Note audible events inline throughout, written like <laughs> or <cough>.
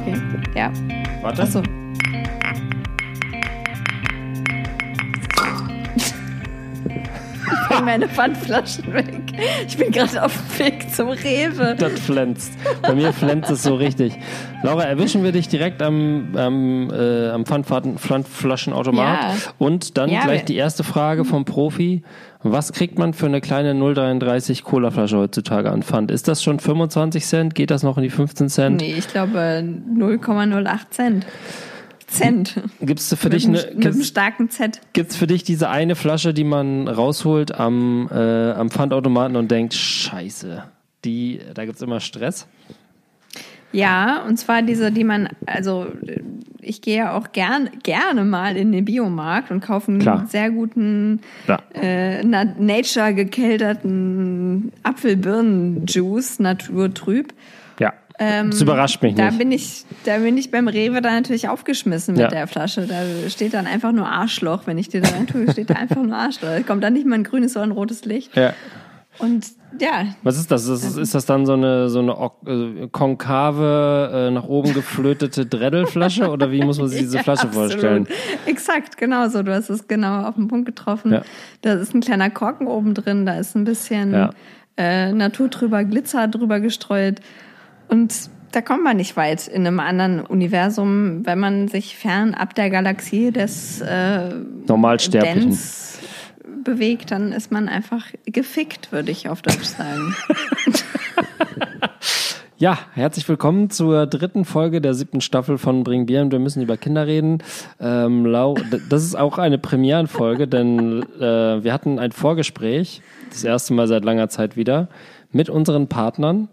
Okay. Ja. Warte. Achso. Meine Pfandflaschen weg. Ich bin gerade auf dem Weg zum Rewe. Das flänzt. Bei mir flänzt es so richtig. Laura, erwischen wir dich direkt am, am, äh, am Pfandflaschenautomat. Ja. Und dann Ja, gleich die erste Frage vom Profi. Was kriegt man für eine kleine 0,33 Colaflasche heutzutage an Pfand? Ist das schon 25 Cent? Geht das noch in die 15 Cent? Nee, ich glaube 0,08 Cent. Cent. Gibt es für Mit, dich eine, mit einem gibt's, starken Z. gibt's für dich diese eine Flasche, die man rausholt am, äh, am Pfandautomaten und denkt, scheiße, die, da gibt's immer Stress? Ja, und zwar diese, die man, also ich gehe ja auch gern, gerne mal in den Biomarkt und kaufe einen Klar. sehr guten äh, na- nature gekelterten Apfelbirnen-Juice, naturtrüb. Ja. Ähm, das überrascht mich da nicht. Bin ich, da bin ich beim Rewe dann natürlich aufgeschmissen mit Ja. der Flasche. Da steht dann einfach nur Arschloch. Wenn ich die da rein tue, steht da einfach nur Arschloch. Da kommt dann nicht mal ein grünes oder ein rotes Licht. Ja. Und ja, Was ist das? Ist, ist, ist das dann so eine, so eine äh, konkave, äh, nach oben geflötete Dreddelflasche <laughs> oder wie muss man sich diese Ja, Flasche absolut. vorstellen? Exakt, genau so. Du hast es genau auf den Punkt getroffen. Ja. Da ist ein kleiner Korken oben drin, da ist ein bisschen Ja. äh, naturtrüber Glitzer drüber gestreut. Und da kommt man nicht weit in einem anderen Universum, wenn man sich fernab der Galaxie des äh, Normalsterblichen. Dance bewegt, dann ist man einfach gefickt, würde ich auf Deutsch sagen. <laughs> Ja, herzlich willkommen zur dritten Folge der siebten Staffel von Bring Bier und wir müssen über Kinder reden. Ähm, Lau, das ist auch eine Premierenfolge, denn äh, wir hatten ein Vorgespräch, das erste Mal seit langer Zeit wieder, mit unseren Partnern.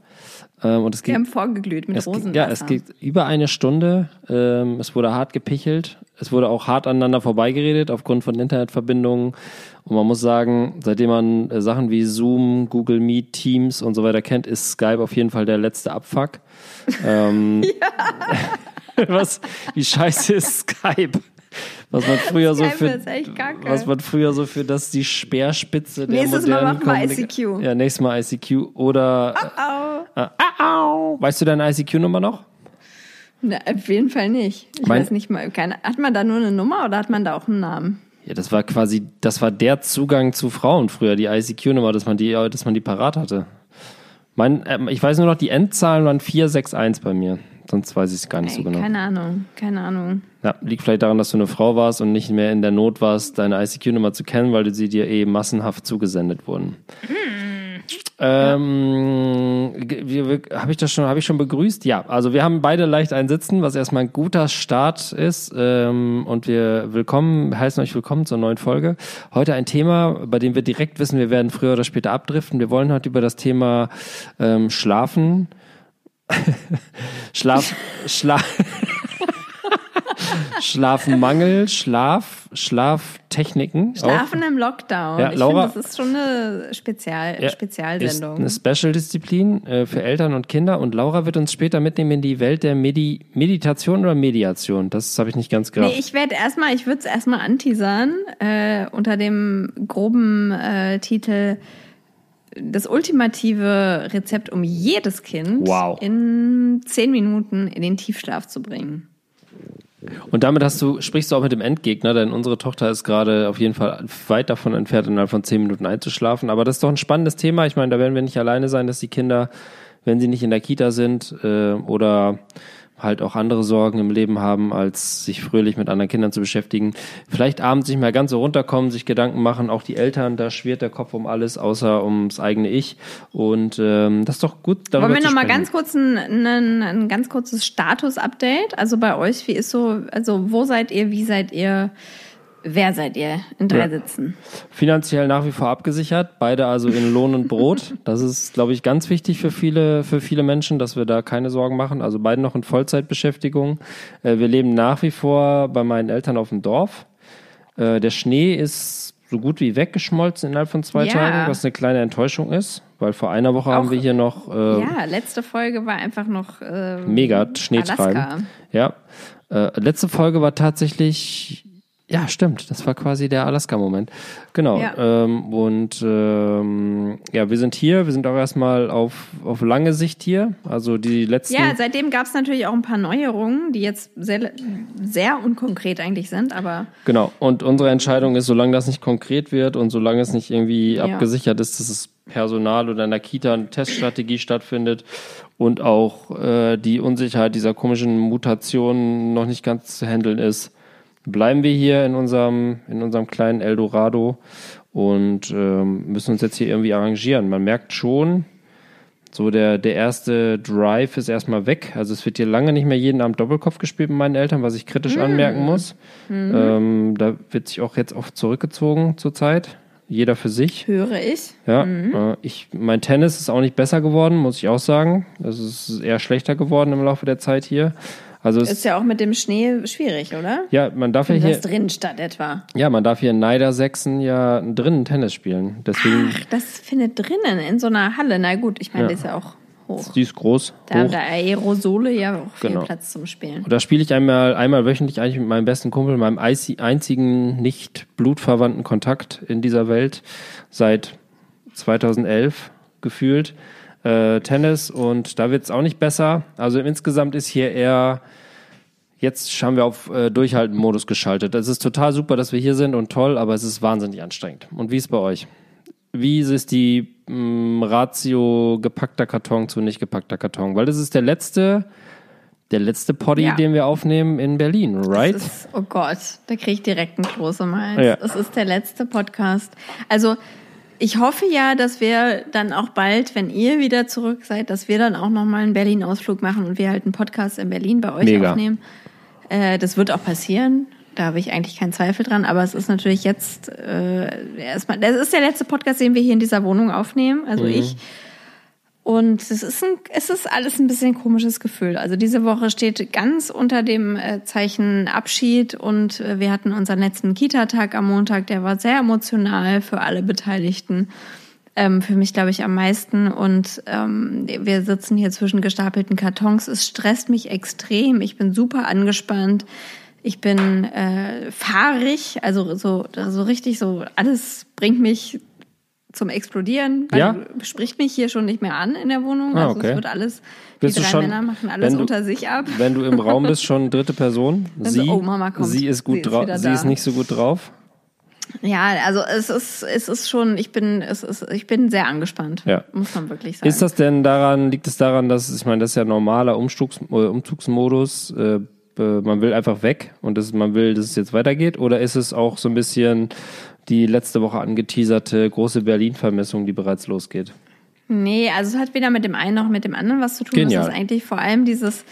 Ähm, und es Wir haben vorgeglüht mit Rosenwasser. ja, es geht über eine Stunde. Ähm, es wurde hart gepichelt. Es wurde auch hart aneinander vorbeigeredet aufgrund von Internetverbindungen. Und man muss sagen, seitdem man äh, Sachen wie Zoom, Google Meet, Teams und so weiter kennt, ist Skype auf jeden Fall der letzte Abfuck. Ähm, <laughs> <laughs> was, wie scheiße ist Skype? Was man früher so für, was man früher so für das die Speerspitze der Nächstes Mal modernen machen wir ICQ. Ja, nächstes Mal ICQ oder Au. äh, au. Weißt du deine ICQ-Nummer noch? Na, auf jeden Fall nicht. Ich Mein- weiß nicht mal. Keine, hat man da nur eine Nummer oder hat man da auch einen Namen? Ja, das war quasi, das war der Zugang zu Frauen früher, die ICQ-Nummer, dass man die, dass man die parat hatte. Mein, ähm, ich weiß nur noch, die Endzahlen waren 461 bei mir. Sonst weiß ich es gar nicht so Ey, genau. Keine Ahnung, keine Ahnung. Ja, liegt vielleicht daran, dass du eine Frau warst und nicht mehr in der Not warst, deine ICQ-Nummer zu kennen, weil sie dir eh massenhaft zugesendet wurden. Ähm, habe ich das schon, habe ich schon begrüßt? Ja, also wir haben beide leicht ein Sitzen, was erstmal ein guter Start ist. Ähm, und wir willkommen, heißen euch willkommen zur neuen Folge. Heute ein Thema, bei dem wir direkt wissen, wir werden früher oder später abdriften. Wir wollen heute über das Thema ähm, Schlafen. <laughs> Schlaf, Schlaf. Schlafmangel, Schlaf, Schlaftechniken. auch. Schlafen im Lockdown. Ja, ich Laura- finde, das ist schon eine Spezial Ja, Spezialsendung. Ist eine Special-Disziplin äh, für Eltern und Kinder. Und Laura wird uns später mitnehmen in die Welt der Medi Meditation oder Mediation. Das habe ich nicht ganz gerafft. Nee, ich werde erstmal, ich würde es erstmal anteasern, äh, unter dem groben äh, Titel das ultimative Rezept, um jedes Kind Wow. in zehn Minuten in den Tiefschlaf zu bringen. Und damit hast du, sprichst du auch mit dem Endgegner, denn unsere Tochter ist gerade auf jeden Fall weit davon entfernt, innerhalb von zehn Minuten einzuschlafen. Aber das ist doch ein spannendes Thema. Ich meine, da werden wir nicht alleine sein, dass die Kinder, wenn sie nicht in der Kita sind äh, oder halt auch andere Sorgen im Leben haben, als sich fröhlich mit anderen Kindern zu beschäftigen, vielleicht abends nicht mehr ganz so runterkommen, sich Gedanken machen, auch die Eltern, da schwirrt der Kopf um alles, außer ums eigene Ich. Und ähm, das ist doch gut, darüber Wollen wir noch mal ganz kurz ein, ein, ein ganz kurzes Status-Update? Also bei euch, wie ist so, also wo seid ihr, wie seid ihr, wer seid ihr in drei Ja. Sitzen? Finanziell nach wie vor abgesichert, beide also in Lohn und Brot. Das ist, glaube ich, ganz wichtig für viele, für viele Menschen, dass wir da keine Sorgen machen. Also beide noch in Vollzeitbeschäftigung. Äh, Wir leben nach wie vor bei meinen Eltern auf dem Dorf. Äh, Der Schnee ist so gut wie weggeschmolzen innerhalb von zwei Ja. Tagen, was eine kleine Enttäuschung ist, weil vor einer Woche haben wir hier noch äh, Ja, letzte Folge war einfach noch äh, mega Schneetreiben. Alaska. Ja. Äh, letzte Folge war tatsächlich Ja, stimmt. Das war quasi der Alaska-Moment. Genau. Ja. Ähm, und ähm, ja, wir sind hier. Wir sind auch erstmal auf, auf lange Sicht hier. Also die letzten. Ja, seitdem gab es natürlich auch ein paar Neuerungen, die jetzt sehr, sehr unkonkret eigentlich sind, aber Genau. Und unsere Entscheidung ist, solange das nicht konkret wird und solange es nicht irgendwie Ja. abgesichert ist, dass es Personal oder in der Kita eine Teststrategie stattfindet und auch äh, die Unsicherheit dieser komischen Mutationen noch nicht ganz zu handeln ist, bleiben wir hier in unserem, in unserem kleinen Eldorado und ähm, müssen uns jetzt hier irgendwie arrangieren. Man merkt schon, so der, der erste Drive ist erstmal weg. Also es wird hier lange nicht mehr jeden Abend Doppelkopf gespielt mit meinen Eltern, was ich kritisch anmerken muss. Ähm, da wird sich auch jetzt oft zurückgezogen zurzeit. Jeder für sich. höre ich. Ja, äh, ich, mein Tennis ist auch nicht besser geworden, muss ich auch sagen. Es ist eher schlechter geworden im Laufe der Zeit hier. Also es, Ist ja auch mit dem Schnee schwierig, oder? ja, man darf ja Das hier, drin statt etwa. ja, man darf hier in Niedersachsen ja drinnen Tennis spielen. Deswegen, Ach, das findet drinnen in so einer Halle. Na gut, ich meine, Ja. die ist ja auch hoch. die ist groß. Da haben da Aerosole ja auch viel Genau. Platz zum Spielen. Und da spiele ich einmal, einmal wöchentlich eigentlich mit meinem besten Kumpel, meinem einzi- einzigen nicht blutverwandten Kontakt in dieser Welt seit 2011 gefühlt. Äh, Tennis und da wird es auch nicht besser. Also insgesamt ist hier eher, jetzt haben wir auf äh, Durchhalten-Modus geschaltet. Es ist total super, dass wir hier sind und toll, aber es ist wahnsinnig anstrengend. Und wie ist bei euch? Wie ist die mh, Ratio gepackter Karton zu nicht gepackter Karton? Weil das ist der letzte, der letzte Poddy, Ja. den wir aufnehmen in Berlin, right? Das ist, oh Gott, da kriege ich direkt einen im Hals. Ja. Es ist der letzte Podcast. Also ich hoffe ja, dass wir dann auch bald, wenn ihr wieder zurück seid, dass wir dann auch nochmal einen Berlin-Ausflug machen und wir halt einen Podcast in Berlin bei euch Mega. aufnehmen. Äh, das wird auch passieren. Da habe ich eigentlich keinen Zweifel dran. Aber es ist natürlich jetzt äh, erstmal, das ist der letzte Podcast, den wir hier in dieser Wohnung aufnehmen. Also ich. Und es ist, ein, es ist alles ein bisschen ein komisches Gefühl. Also diese Woche steht ganz unter dem äh, Zeichen Abschied und äh, wir hatten unseren letzten Kita-Tag am Montag. Der war sehr emotional für alle Beteiligten. Ähm, für mich, glaube ich, am meisten. Und ähm, wir sitzen hier zwischen gestapelten Kartons. Es stresst mich extrem. Ich bin super angespannt. Ich bin äh, fahrig, also so, so richtig so, alles bringt mich zum Explodieren. weil Ja? Spricht mich hier schon nicht mehr an in der Wohnung. Ah, Also okay. es wird alles, Bist die du drei schon- Männer machen alles du- unter sich ab. Wenn du im Raum bist, schon <laughs> dritte Person. Sie, oh, Mama kommt. sie ist gut Sie ist drauf. Sie da. ist nicht so gut drauf. Ja, also es ist, es ist schon, ich bin, es ist, ich bin sehr angespannt. Ja. Muss man wirklich sagen. Ist das denn daran, liegt es daran, dass, ich meine, das ist ja normaler Umzugs, äh, Umzugsmodus, äh, äh, man will einfach weg und das, man will, dass es jetzt weitergeht? Oder ist es auch so ein bisschen die letzte Woche angeteaserte große Berlin-Vermessung, die bereits losgeht? Nee, also es hat weder mit dem einen noch mit dem anderen was zu tun. Genial. Es ist eigentlich vor allem dieses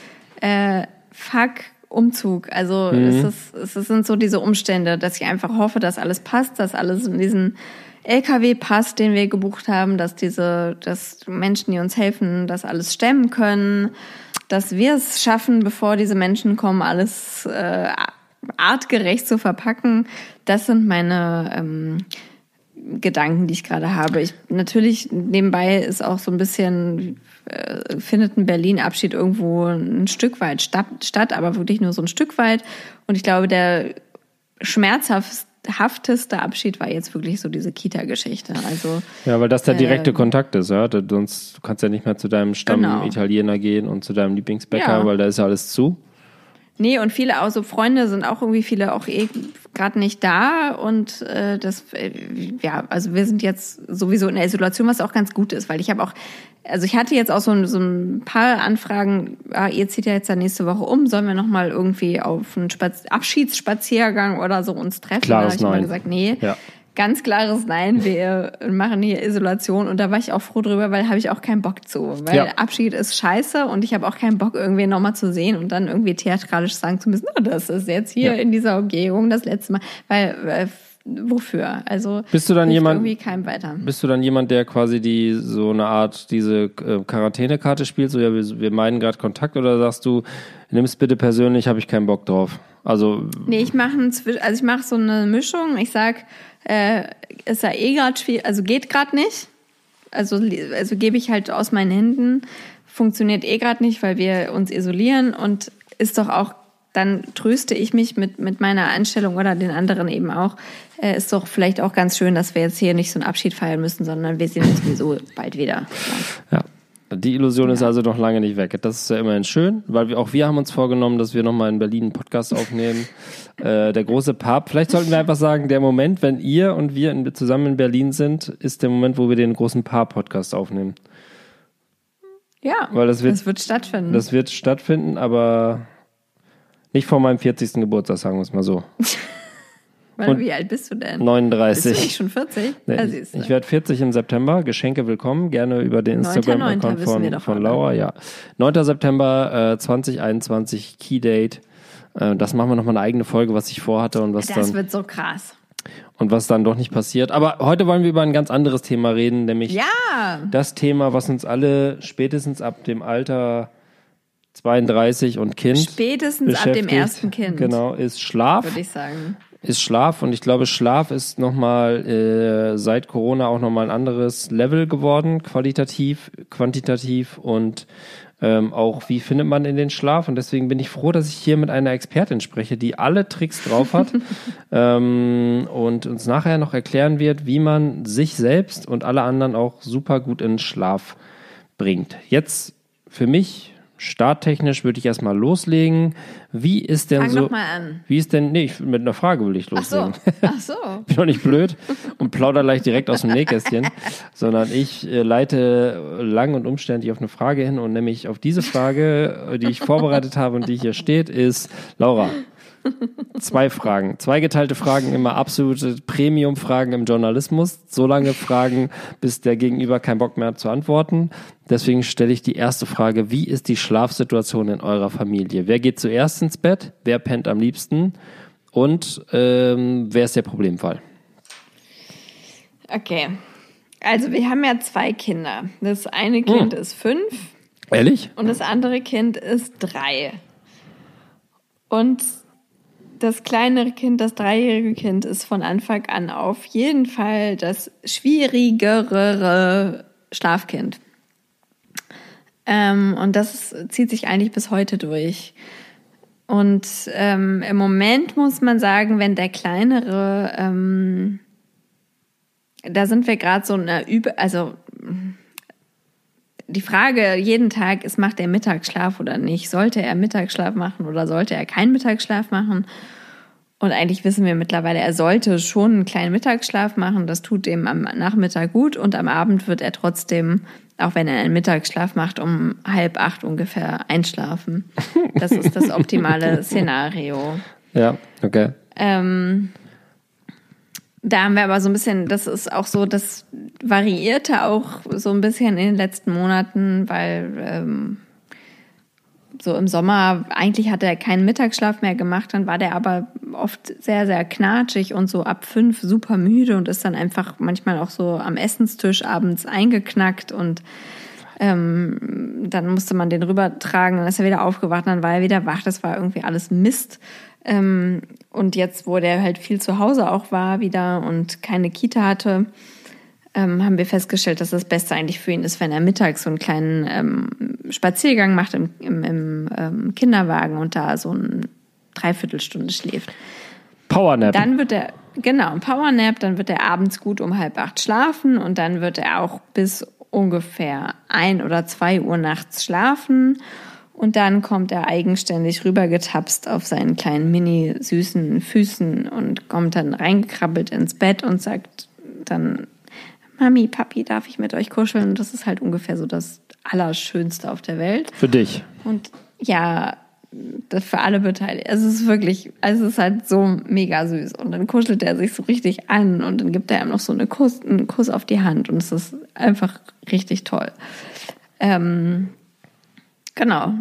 äh, Fuck-Umzug. Also Mhm. es, ist, es sind so diese Umstände, dass ich einfach hoffe, dass alles passt, dass alles in diesen LKW passt, den wir gebucht haben, dass diese, dass Menschen, die uns helfen, das alles stemmen können, dass wir es schaffen, bevor diese Menschen kommen, alles äh, artgerecht zu verpacken. Das sind meine ähm, Gedanken, die ich gerade habe. Ich natürlich nebenbei ist auch so ein bisschen äh, findet ein Berlin-Abschied irgendwo ein Stück weit statt, statt, aber wirklich nur so ein Stück weit. Und ich glaube, der schmerzhafteste Abschied war jetzt wirklich so diese Kita-Geschichte. Also Ja, weil das der direkte Ähm. Kontakt ist, ja. Sonst du kannst ja nicht mehr zu deinem Stamm Genau. Italiener gehen und zu deinem Lieblingsbäcker, Ja. weil da ist ja alles zu. Nee, und viele auch so Freunde sind auch irgendwie viele auch eh gerade nicht da und äh, das äh, ja, also wir sind jetzt sowieso in der Isolation, was auch ganz gut ist, weil ich habe auch also ich hatte jetzt auch so, ein- so ein paar Anfragen, ah, ihr zieht ja jetzt da nächste Woche um, sollen wir noch mal irgendwie auf einen Spaz Abschiedsspaziergang oder so uns treffen? Klares da habe ich Nein. gesagt, nee. Ja. Ganz klares Nein, wir machen hier Isolation und da war ich auch froh drüber, weil habe ich auch keinen Bock zu. Weil Ja. Abschied ist scheiße und ich habe auch keinen Bock, irgendwen nochmal zu sehen und dann irgendwie theatralisch sagen zu müssen, oh, das ist jetzt hier Ja. in dieser Umgebung das letzte Mal. Weil, äh, wofür? Also Bist du dann jemand- irgendwie keinem weiter. Bist du dann jemand, der quasi die so eine Art diese äh, Quarantänekarte spielt, so ja, wir, wir meiden gerade Kontakt oder sagst du, nimm's bitte persönlich, habe ich keinen Bock drauf. Also Nee, ich mache also ich mache so eine Mischung. Ich sag, äh, ist ja eh gerade schwierig, also geht gerade nicht. Also also gebe ich halt aus meinen Händen. Funktioniert eh gerade nicht, weil wir uns isolieren und ist doch auch dann tröste ich mich mit, mit meiner Einstellung oder den anderen eben auch. Äh, ist doch vielleicht auch ganz schön, dass wir jetzt hier nicht so einen Abschied feiern müssen, sondern wir sehen uns sowieso bald wieder. Ja. Die Illusion ja. ist also noch lange nicht weg. Das ist ja immerhin schön, weil wir auch wir haben uns vorgenommen, dass wir nochmal in Berlin einen Podcast aufnehmen. <laughs> äh, der große Pap. Vielleicht sollten wir einfach sagen, der Moment, wenn ihr und wir in, zusammen in Berlin sind, ist der Moment, wo wir den großen Pap-Podcast aufnehmen. Ja, weil das wird, das wird stattfinden. Das wird stattfinden, aber nicht vor meinem 40. Geburtstag, sagen wir es mal so. <laughs> Und wie alt bist du denn? 39. Bist du nicht schon 40? Nee, ja, ich, ich werde 40 im September. Geschenke willkommen. Gerne über den Instagram-Account von, von Laura. Ja. 9. September äh, 2021, Key Date. Äh, das machen wir nochmal eine eigene Folge, was ich vorhatte und was das dann. Das wird so krass. Und was dann doch nicht passiert. Aber heute wollen wir über ein ganz anderes Thema reden, nämlich ja. das Thema, was uns alle spätestens ab dem Alter 32 und Kind. Spätestens ab dem ersten Kind. Genau, ist Schlaf. Würde ich sagen. Ist Schlaf und ich glaube, Schlaf ist nochmal äh, seit Corona auch nochmal ein anderes Level geworden, qualitativ, quantitativ und ähm, auch wie findet man in den Schlaf. Und deswegen bin ich froh, dass ich hier mit einer Expertin spreche, die alle Tricks drauf hat <laughs> ähm, und uns nachher noch erklären wird, wie man sich selbst und alle anderen auch super gut in Schlaf bringt. Jetzt für mich Starttechnisch würde ich erstmal loslegen. Wie ist denn Fang so? Doch mal an. Wie ist denn? Nee, mit einer Frage will ich loslegen. Ach so. Ach <laughs> so. Bin doch nicht blöd und plauder gleich direkt aus dem Nähkästchen, <laughs> sondern ich äh, leite lang und umständlich auf eine Frage hin und nämlich auf diese Frage, die ich vorbereitet habe und die hier steht, ist Laura. Zwei Fragen. Zwei geteilte Fragen, immer absolute Premium-Fragen im Journalismus. So lange Fragen, bis der Gegenüber keinen Bock mehr hat zu antworten. Deswegen stelle ich die erste Frage. Wie ist die Schlafsituation in eurer Familie? Wer geht zuerst ins Bett? Wer pennt am liebsten? Und ähm, wer ist der Problemfall? Okay. Also wir haben ja zwei Kinder. Das eine Kind hm. ist fünf. Ehrlich? Und das andere Kind ist drei. Und das kleinere Kind, das dreijährige Kind, ist von Anfang an auf jeden Fall das schwierigere Schlafkind. Ähm, und das zieht sich eigentlich bis heute durch. Und ähm, im Moment muss man sagen, wenn der kleinere, ähm, da sind wir gerade so eine Übe, also die Frage jeden Tag ist, macht er Mittagsschlaf oder nicht? Sollte er Mittagsschlaf machen oder sollte er keinen Mittagsschlaf machen? Und eigentlich wissen wir mittlerweile, er sollte schon einen kleinen Mittagsschlaf machen. Das tut ihm am Nachmittag gut und am Abend wird er trotzdem, auch wenn er einen Mittagsschlaf macht, um halb acht ungefähr einschlafen. Das ist das optimale <laughs> Szenario. Ja, okay. Ähm, da haben wir aber so ein bisschen, das ist auch so, das variierte auch so ein bisschen in den letzten Monaten, weil ähm, so im Sommer, eigentlich hat er keinen Mittagsschlaf mehr gemacht, dann war der aber oft sehr, sehr knatschig und so ab fünf super müde und ist dann einfach manchmal auch so am Essenstisch abends eingeknackt und ähm, dann musste man den rübertragen, dann ist er wieder aufgewacht, dann war er wieder wach, das war irgendwie alles Mist. Ähm, und jetzt, wo der halt viel zu Hause auch war wieder und keine Kita hatte, ähm, haben wir festgestellt, dass das Beste eigentlich für ihn ist, wenn er mittags so einen kleinen ähm, Spaziergang macht im, im, im ähm, Kinderwagen und da so eine Dreiviertelstunde schläft. Powernap. Dann wird er, genau, Powernap, dann wird er abends gut um halb acht schlafen und dann wird er auch bis ungefähr ein oder zwei Uhr nachts schlafen. Und dann kommt er eigenständig rübergetapst auf seinen kleinen mini süßen Füßen und kommt dann reingekrabbelt ins Bett und sagt dann Mami, Papi, darf ich mit euch kuscheln? Und das ist halt ungefähr so das Allerschönste auf der Welt. Für dich. Und ja, das für alle Beteiligten. Es ist wirklich, also es ist halt so mega süß. Und dann kuschelt er sich so richtig an und dann gibt er ihm noch so eine Kuss, einen Kuss auf die Hand und es ist einfach richtig toll. Ähm, genau.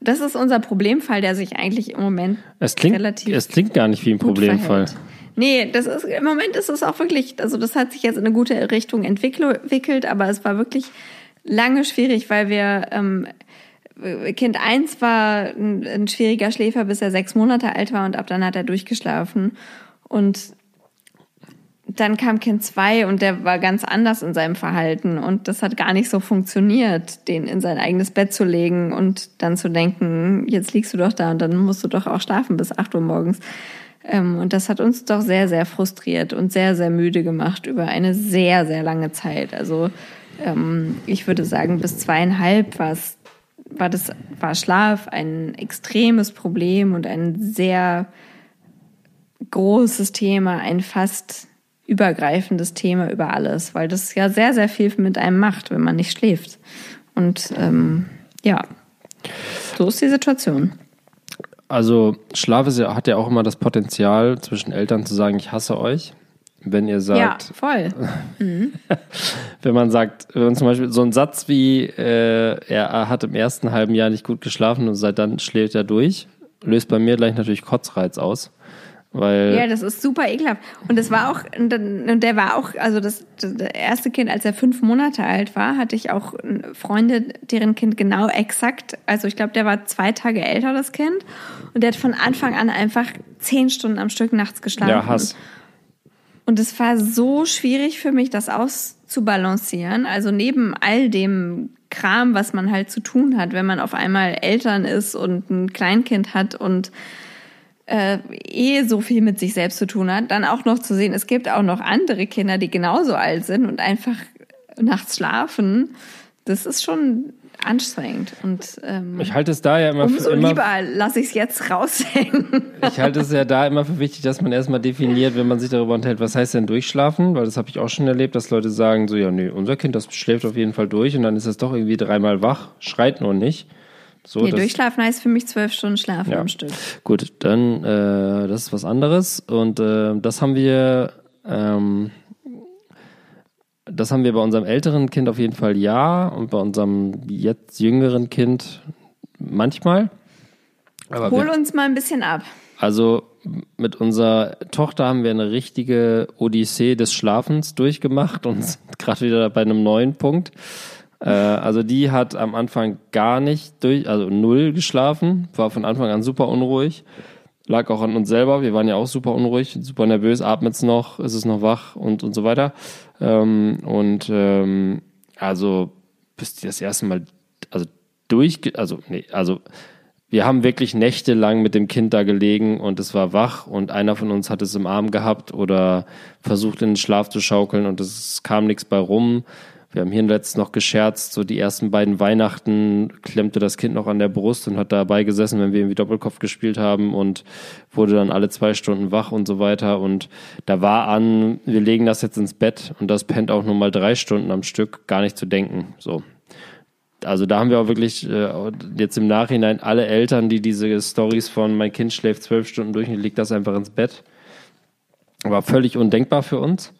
Das ist unser Problemfall, der sich eigentlich im Moment es klingt, relativ. Es klingt gar nicht wie ein Problemfall. Verhält. Nee, das ist, im Moment ist es auch wirklich, also das hat sich jetzt in eine gute Richtung entwickelt, aber es war wirklich lange schwierig, weil wir, ähm, Kind eins war ein, ein schwieriger Schläfer, bis er sechs Monate alt war und ab dann hat er durchgeschlafen. Und dann kam Kind 2 und der war ganz anders in seinem Verhalten und das hat gar nicht so funktioniert, den in sein eigenes Bett zu legen und dann zu denken, jetzt liegst du doch da und dann musst du doch auch schlafen bis 8 Uhr morgens. Ähm, und das hat uns doch sehr, sehr frustriert und sehr, sehr müde gemacht über eine sehr, sehr lange Zeit. Also ähm, ich würde sagen, bis zweieinhalb war es war das war Schlaf ein extremes Problem und ein sehr großes Thema, ein fast übergreifendes Thema über alles, weil das ja sehr, sehr viel mit einem macht, wenn man nicht schläft. Und ähm, ja, so ist die Situation. Also Schlaf ist ja, hat ja auch immer das Potenzial, zwischen Eltern zu sagen, ich hasse euch. Wenn ihr sagt. Ja, voll. <laughs> Mhm. wenn man sagt, wenn man zum Beispiel so ein Satz wie, äh, er hat im ersten halben Jahr nicht gut geschlafen und seit dann schläft er durch, löst bei mir gleich natürlich Kotzreiz aus. Weil ja, das ist super ekelhaft. Und das war auch, und der war auch, also das, das erste Kind, als er fünf Monate alt war, hatte ich auch Freunde, deren Kind genau exakt, also ich glaube, der war zwei Tage älter, das Kind. Und der hat von Anfang an einfach zehn Stunden am Stück nachts geschlafen. Ja, Hass. Und es war so schwierig für mich, das auszubalancieren. Also neben all dem Kram, was man halt zu tun hat, wenn man auf einmal Eltern ist und ein Kleinkind hat und äh, eh so viel mit sich selbst zu tun hat, dann auch noch zu sehen, es gibt auch noch andere Kinder, die genauso alt sind und einfach nachts schlafen, das ist schon anstrengend. Und ähm, ich halte es da ja immer umso für immer, lieber lasse ich es jetzt raushängen. <laughs> ich halte es ja da immer für wichtig, dass man erstmal definiert, wenn man sich darüber unterhält, was heißt denn durchschlafen? Weil das habe ich auch schon erlebt, dass Leute sagen so, ja, nee, unser Kind, das schläft auf jeden Fall durch und dann ist es doch irgendwie dreimal wach, schreit nur nicht. So, nee, durchschlafen heißt für mich zwölf Stunden schlafen ja. am Stück. Gut, dann äh, das ist was anderes. Und äh, das haben wir, ähm, das haben wir bei unserem älteren Kind auf jeden Fall ja und bei unserem jetzt jüngeren Kind manchmal. Aber Hol wir, uns mal ein bisschen ab. Also mit unserer Tochter haben wir eine richtige Odyssee des Schlafens durchgemacht und <laughs> sind gerade wieder bei einem neuen Punkt. Äh, also die hat am Anfang gar nicht durch, also null geschlafen, war von Anfang an super unruhig. Lag auch an uns selber, wir waren ja auch super unruhig, super nervös, atmet's noch, ist es noch wach und, und so weiter. Ähm, und ähm, also bis die das erste Mal, also durch, also nee, also wir haben wirklich nächtelang mit dem Kind da gelegen und es war wach und einer von uns hat es im Arm gehabt oder versucht in den Schlaf zu schaukeln und es kam nichts bei rum. Wir haben hier letztens noch gescherzt, so die ersten beiden Weihnachten klemmte das Kind noch an der Brust und hat dabei gesessen, wenn wir irgendwie Doppelkopf gespielt haben und wurde dann alle zwei Stunden wach und so weiter. Und da war an, wir legen das jetzt ins Bett und das pennt auch nur mal drei Stunden am Stück, gar nicht zu denken. So. Also da haben wir auch wirklich äh, jetzt im Nachhinein alle Eltern, die diese Stories von mein Kind schläft zwölf Stunden durch und legt das einfach ins Bett. War völlig undenkbar für uns.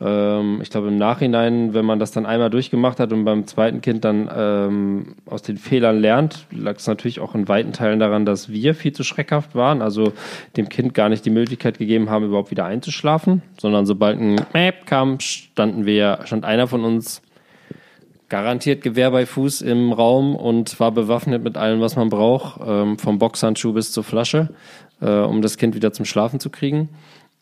Ähm, ich glaube, im Nachhinein, wenn man das dann einmal durchgemacht hat und beim zweiten Kind dann ähm, aus den Fehlern lernt, lag es natürlich auch in weiten Teilen daran, dass wir viel zu schreckhaft waren, also dem Kind gar nicht die Möglichkeit gegeben haben, überhaupt wieder einzuschlafen, sondern sobald ein Mäp kam, standen wir, stand einer von uns garantiert Gewehr bei Fuß im Raum und war bewaffnet mit allem, was man braucht, ähm, vom Boxhandschuh bis zur Flasche, äh, um das Kind wieder zum Schlafen zu kriegen.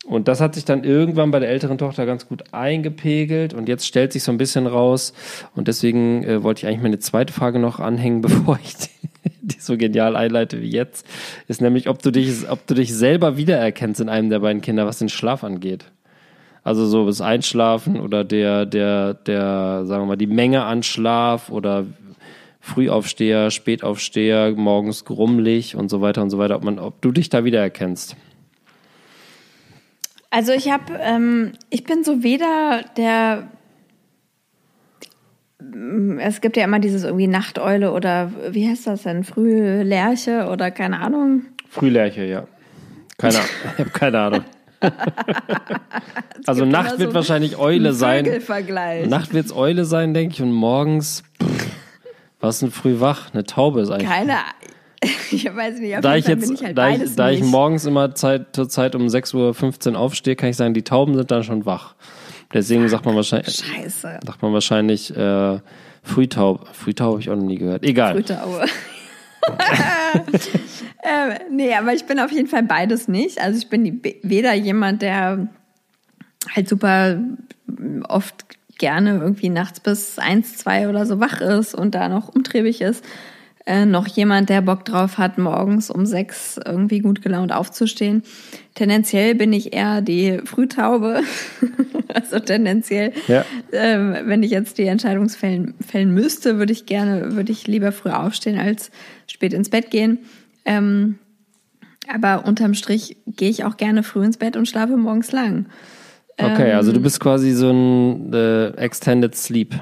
Und das hat sich dann irgendwann bei der älteren Tochter ganz gut eingepegelt und jetzt stellt sich so ein bisschen raus. Und deswegen äh, wollte ich eigentlich meine zweite Frage noch anhängen, <laughs> bevor ich die, die, so genial einleite wie jetzt. Ist nämlich, ob du dich, ob du dich selber wiedererkennst in einem der beiden Kinder, was den Schlaf angeht. Also so das Einschlafen oder der, der, der, sagen wir mal, die Menge an Schlaf oder Frühaufsteher, Spätaufsteher, morgens grummelig und so weiter und so weiter, ob man, ob du dich da wiedererkennst. Also ich habe, ähm, ich bin so weder der es gibt ja immer dieses irgendwie Nachteule oder wie heißt das denn? Frühlerche oder keine Ahnung. Frühlerche, ja. Keine <laughs> Ahnung. ich habe keine Ahnung. <laughs> also Nacht wird so wahrscheinlich Eule sein. Nacht wird es Eule sein, denke ich, und morgens pff, was ist denn früh wach? Eine Taube ist eigentlich. Keine Ahnung. <laughs> ich weiß nicht, da ich jetzt, ich halt da, ich, da ich morgens immer Zeit, zur Zeit um 6.15 Uhr aufstehe, kann ich sagen, die Tauben sind dann schon wach. Deswegen sagt man wahrscheinlich, Scheiße. sagt man wahrscheinlich äh, Frühtaube. Frühtaube habe ich auch noch nie gehört. Egal. Frühtaube. <laughs> äh, nee, aber ich bin auf jeden Fall beides nicht. Also ich bin die, weder jemand, der halt super oft gerne irgendwie nachts bis eins, zwei oder so wach ist und da noch umtriebig ist. Äh, noch jemand, der Bock drauf hat, morgens um sechs irgendwie gut gelaunt aufzustehen. Tendenziell bin ich eher die Frühtaube. <laughs> also tendenziell, ja. äh, wenn ich jetzt die Entscheidung fällen, fällen müsste, würde ich gerne, würde ich lieber früh aufstehen als spät ins Bett gehen. Ähm, aber unterm Strich gehe ich auch gerne früh ins Bett und schlafe morgens lang. Okay, also du ähm, bist quasi so ein äh, Extended Sleep.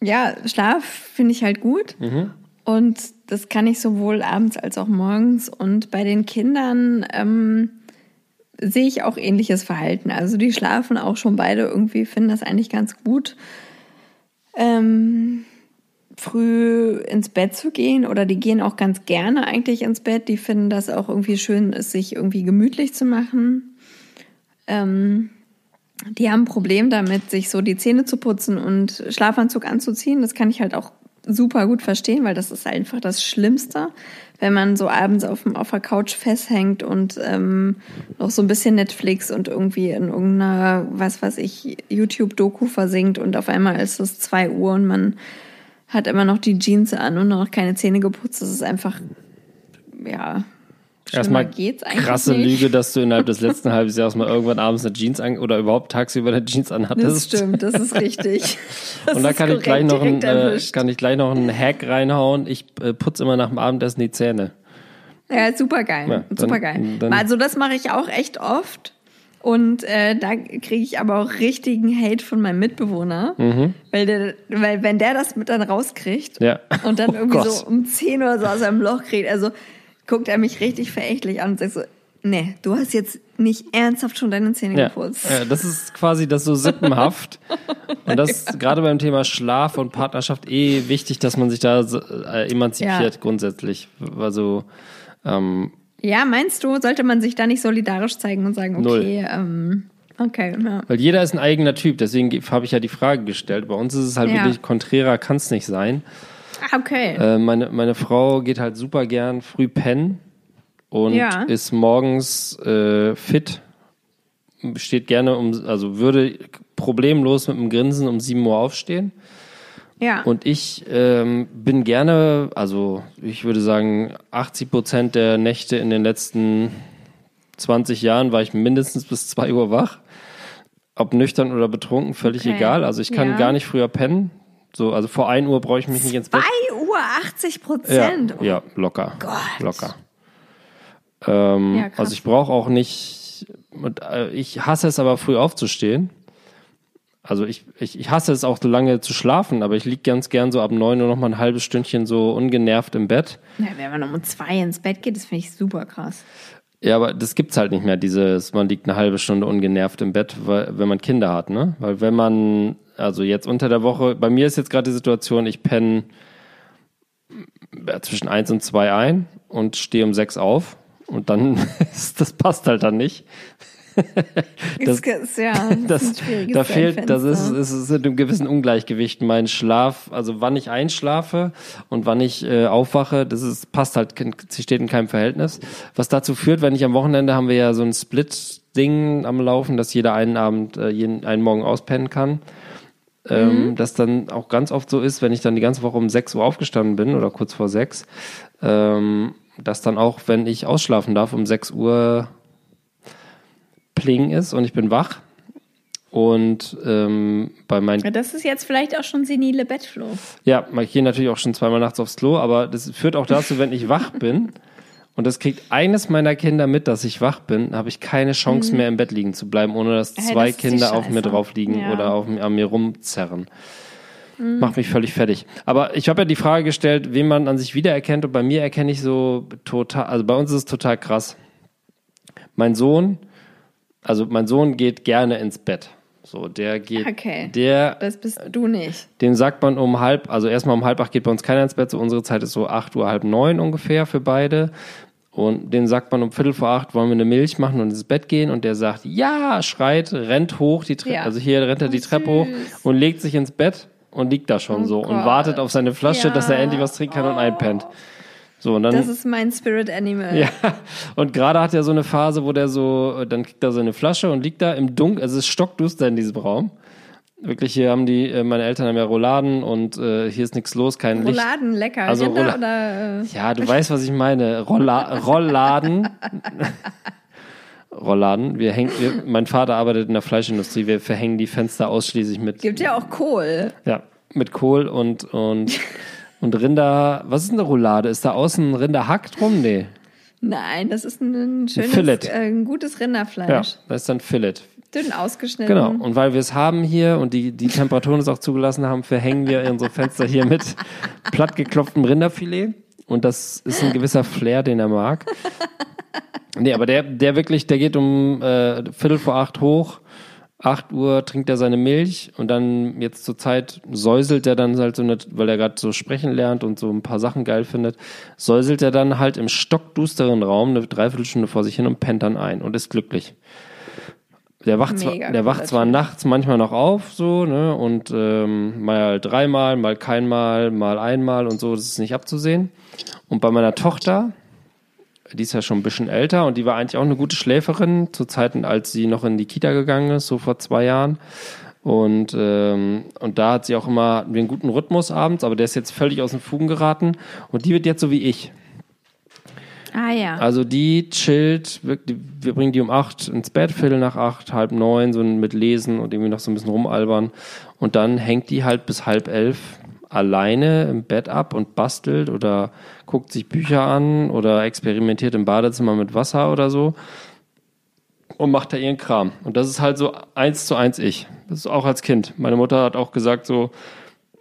Ja, Schlaf finde ich halt gut. Mhm. Und das kann ich sowohl abends als auch morgens. Und bei den Kindern ähm, sehe ich auch ähnliches Verhalten. Also die schlafen auch schon beide irgendwie, finden das eigentlich ganz gut. Ähm, früh ins Bett zu gehen oder die gehen auch ganz gerne eigentlich ins Bett. Die finden das auch irgendwie schön, es sich irgendwie gemütlich zu machen. Ähm, die haben ein Problem damit, sich so die Zähne zu putzen und Schlafanzug anzuziehen. Das kann ich halt auch super gut verstehen, weil das ist einfach das Schlimmste, wenn man so abends auf, auf der Couch festhängt und ähm, noch so ein bisschen Netflix und irgendwie in irgendeiner, was weiß ich, YouTube-Doku versinkt und auf einmal ist es zwei Uhr und man hat immer noch die Jeans an und noch keine Zähne geputzt. Das ist einfach, ja, Erstmal geht's eigentlich krasse nicht. Lüge, dass du innerhalb des letzten <laughs> halben Jahres mal irgendwann abends eine Jeans an oder überhaupt tagsüber eine Jeans anhattest. Das stimmt, das ist richtig. <laughs> Das und da kann ich gleich noch ein, äh, kann ich gleich noch einen Hack reinhauen. Ich äh, putze immer nach dem Abendessen die Zähne. Ja, super geil, ja, super geil. Also das mache ich auch echt oft. Und äh, da kriege ich aber auch richtigen Hate von meinem Mitbewohner, mhm. weil, der, weil wenn der das mit dann rauskriegt ja. und dann <laughs> oh irgendwie Gott. so um 10 oder so aus seinem Loch kriegt, also guckt er mich richtig verächtlich an und sagt so, nee, du hast jetzt nicht ernsthaft schon deine Zähne ja. geputzt. Ja, das ist quasi das so sippenhaft. <laughs> und das ja. gerade beim Thema Schlaf und Partnerschaft eh wichtig, dass man sich da äh, emanzipiert ja. grundsätzlich. Also ähm, ja, meinst du, sollte man sich da nicht solidarisch zeigen und sagen, okay, ähm, okay. Ja. Weil jeder ist ein eigener Typ, deswegen habe ich ja die Frage gestellt. Bei uns ist es halt wirklich konträrer kann es nicht sein. Ah, okay. Äh, meine, meine Frau geht halt super gern früh pennen und ja. ist morgens äh, fit, steht gerne um, also würde problemlos mit einem Grinsen um 7 Uhr aufstehen. Ja. Und ich ähm, bin gerne, also ich würde sagen, 80 Prozent der Nächte in den letzten 20 Jahren war ich mindestens bis 2 Uhr wach. Ob nüchtern oder betrunken, völlig okay. egal. Also ich kann ja. gar nicht früher pennen. So, also vor 1 Uhr brauche ich mich nicht ins Bett. 2 Uhr 80 Prozent? Ja, ja, locker. Gott. Locker. Ähm, ja, also ich brauche auch nicht, äh, ich hasse es aber früh aufzustehen. Also ich, ich, ich hasse es auch so lange zu schlafen, aber ich liege ganz gern so ab 9 Uhr noch mal ein halbes Stündchen so ungenervt im Bett. Ja, wenn man um zwei ins Bett geht, das finde ich super krass. Ja, aber das gibt's halt nicht mehr, dieses, man liegt eine halbe Stunde ungenervt im Bett, weil, wenn man Kinder hat, ne? Weil wenn man also jetzt unter der Woche, bei mir ist jetzt gerade die Situation, ich penne zwischen eins und zwei ein und stehe um sechs auf und dann <laughs> das passt halt dann nicht. das, ist, ja, das, das da fehlt, das ist, es ist in einem gewissen Ungleichgewicht mein Schlaf, also wann ich einschlafe und wann ich äh, aufwache, das ist, passt halt, sie steht in keinem Verhältnis. Was dazu führt, wenn ich am Wochenende haben wir ja so ein Split-Ding am Laufen, dass jeder einen Abend, äh, jeden, einen Morgen auspennen kann ähm, mhm. das dann auch ganz oft so ist, wenn ich dann die ganze Woche um 6 Uhr aufgestanden bin oder kurz vor 6, ähm, dass dann auch, wenn ich ausschlafen darf, um 6 Uhr Pling ist und ich bin wach. Und ähm, bei meinen. Ja, das ist jetzt vielleicht auch schon senile Bettfloh. Ja, ich gehe natürlich auch schon zweimal nachts aufs Klo, aber das führt auch dazu, wenn ich wach bin, <laughs> und das kriegt eines meiner Kinder mit, dass ich wach bin, habe ich keine Chance mhm. mehr im Bett liegen zu bleiben, ohne dass hey, zwei das Kinder auf mir drauf liegen ja. oder auf, an mir rumzerren. Mhm. Macht mich völlig fertig. Aber ich habe ja die Frage gestellt, wen man an sich wiedererkennt und bei mir erkenne ich so total, also bei uns ist es total krass. Mein Sohn, also mein Sohn geht gerne ins Bett. So, der geht. Okay. Der. Das bist du nicht. Dem sagt man um halb, also erstmal um halb acht geht bei uns keiner ins Bett. So unsere Zeit ist so acht Uhr, halb neun ungefähr für beide. Und den sagt man um Viertel vor acht, wollen wir eine Milch machen und ins Bett gehen. Und der sagt, ja, schreit, rennt hoch die Treppe, ja. also hier rennt er die oh, Treppe hoch und legt sich ins Bett und liegt da schon oh so Gott. und wartet auf seine Flasche, ja. dass er endlich was trinken kann oh. und einpennt. So, und dann, Das ist mein Spirit Animal. ja, und gerade hat er so eine Phase, wo der so, dann kriegt er so eine Flasche und liegt da im Dunkeln, also es ist stockduster in diesem Raum. Wirklich, hier haben die, äh, meine Eltern haben ja Rouladen und äh, hier ist nichts los, kein Licht. Rouladen, lecker. Also Roula- oder äh, Ja, du weißt, was ich meine. Rolla <laughs> Rollladen. Rollladen. Wir hängen, wir, mein Vater arbeitet in der Fleischindustrie. Wir verhängen die Fenster ausschließlich mit, gibt ja auch Kohl. ja, mit Kohl und, und, <laughs> und Rinder. Was ist eine Roulade? Ist da außen Rinderhack drum? Nee. Nein, das ist ein schönes, Filet. äh, ein gutes Ja, Rinderfleisch. das ist dann Filet. Dünn ausgeschnitten. Genau. Und weil wir es haben hier und die, die Temperaturen es auch zugelassen haben, verhängen wir unsere Fenster hier mit plattgeklopftem Rinderfilet. Und das ist ein gewisser Flair, den er mag. Nee, aber der, der wirklich, der geht um äh, Viertel vor acht hoch. Acht Uhr trinkt er seine Milch und dann jetzt zur Zeit säuselt er dann halt so, nicht, weil er gerade so sprechen lernt und so ein paar Sachen geil findet, säuselt er dann halt im stockdusteren Raum eine Dreiviertelstunde vor sich hin und pennt dann ein und ist glücklich. Der wacht, zwar, der wacht zwar nachts manchmal noch auf, so, ne, und ähm, mal dreimal, mal keinmal, mal einmal und so, das ist nicht abzusehen. Und bei meiner Tochter, die ist ja schon ein bisschen älter und die war eigentlich auch eine gute Schläferin zu Zeiten, als sie noch in die Kita gegangen ist, so vor zwei Jahren. Und, ähm, und da hat sie auch immer wir einen guten Rhythmus abends, aber der ist jetzt völlig aus den Fugen geraten. Und die wird jetzt so wie ich. Ah ja. Also die chillt, wirklich, wir bringen die um acht ins Bett, Viertel nach acht, halb neun, so mit Lesen und irgendwie noch so ein bisschen rumalbern. Und dann hängt die halt bis halb elf alleine im Bett ab und bastelt oder guckt sich Bücher an oder experimentiert im Badezimmer mit Wasser oder so und macht da ihren Kram. Und das ist halt so eins zu eins ich. Das ist auch als Kind. Meine Mutter hat auch gesagt, so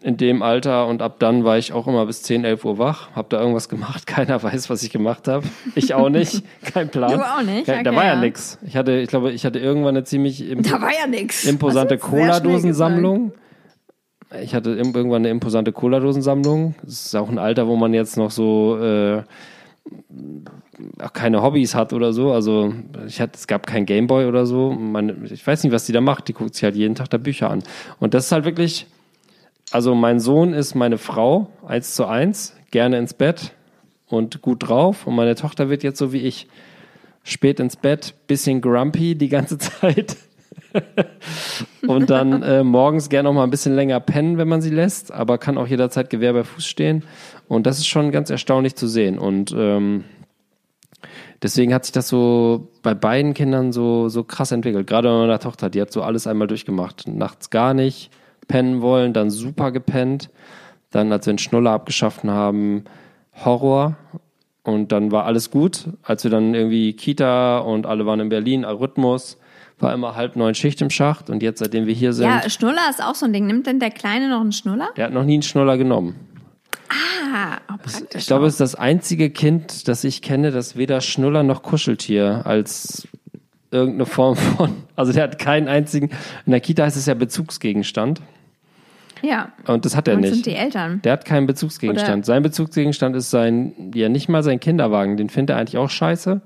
in dem Alter und ab dann war ich auch immer bis 10, 11 Uhr wach, hab da irgendwas gemacht, <laughs> keiner weiß, was ich gemacht habe. Ich auch nicht, kein Plan. Du auch nicht? Kein, da Okay, war ja, ja. nix. Ich hatte, ich glaube, ich hatte irgendwann eine ziemlich imp da war ja imposante Cola-Dosensammlung. Ich hatte irgendwann eine imposante Cola-Dosensammlung. Das ist auch ein Alter, wo man jetzt noch so äh, auch keine Hobbys hat oder so. Also ich hatte, es gab kein Gameboy oder so. Meine, ich weiß nicht, was die da macht. Die guckt sich halt jeden Tag da Bücher an. Und das ist halt wirklich, also mein Sohn ist meine Frau, eins zu eins, gerne ins Bett und gut drauf. Und meine Tochter wird jetzt so wie ich. Spät ins Bett, bisschen grumpy die ganze <laughs> Zeit. <laughs> und dann äh, morgens gerne noch mal ein bisschen länger pennen, wenn man sie lässt, aber kann auch jederzeit Gewehr bei Fuß stehen. Und das ist schon ganz erstaunlich zu sehen. Und ähm, deswegen hat sich das so bei beiden Kindern so, so krass entwickelt. Gerade bei meiner Tochter, die hat so alles einmal durchgemacht. Nachts gar nicht pennen wollen, dann super gepennt. Dann, als wir den Schnuller abgeschaffen haben, Horror. Und dann war alles gut. Als wir dann irgendwie Kita und alle waren in Berlin, Rhythmus, war immer halb neun Schicht im Schacht. Und jetzt, seitdem wir hier sind, Ja, Schnuller ist auch so ein Ding. Nimmt denn der Kleine noch einen Schnuller? der hat noch nie einen Schnuller genommen. Ah, oh, praktisch. Ich glaube, es ist das einzige Kind, das ich kenne, das weder Schnuller noch Kuscheltier als irgendeine Form von. Also der hat keinen einzigen. In der Kita heißt es ja Bezugsgegenstand. ja. Und das hat er Und nicht. sind die Eltern. Der hat keinen Bezugsgegenstand. Oder- Sein Bezugsgegenstand ist sein, ja nicht mal sein Kinderwagen. Den findet er eigentlich auch scheiße.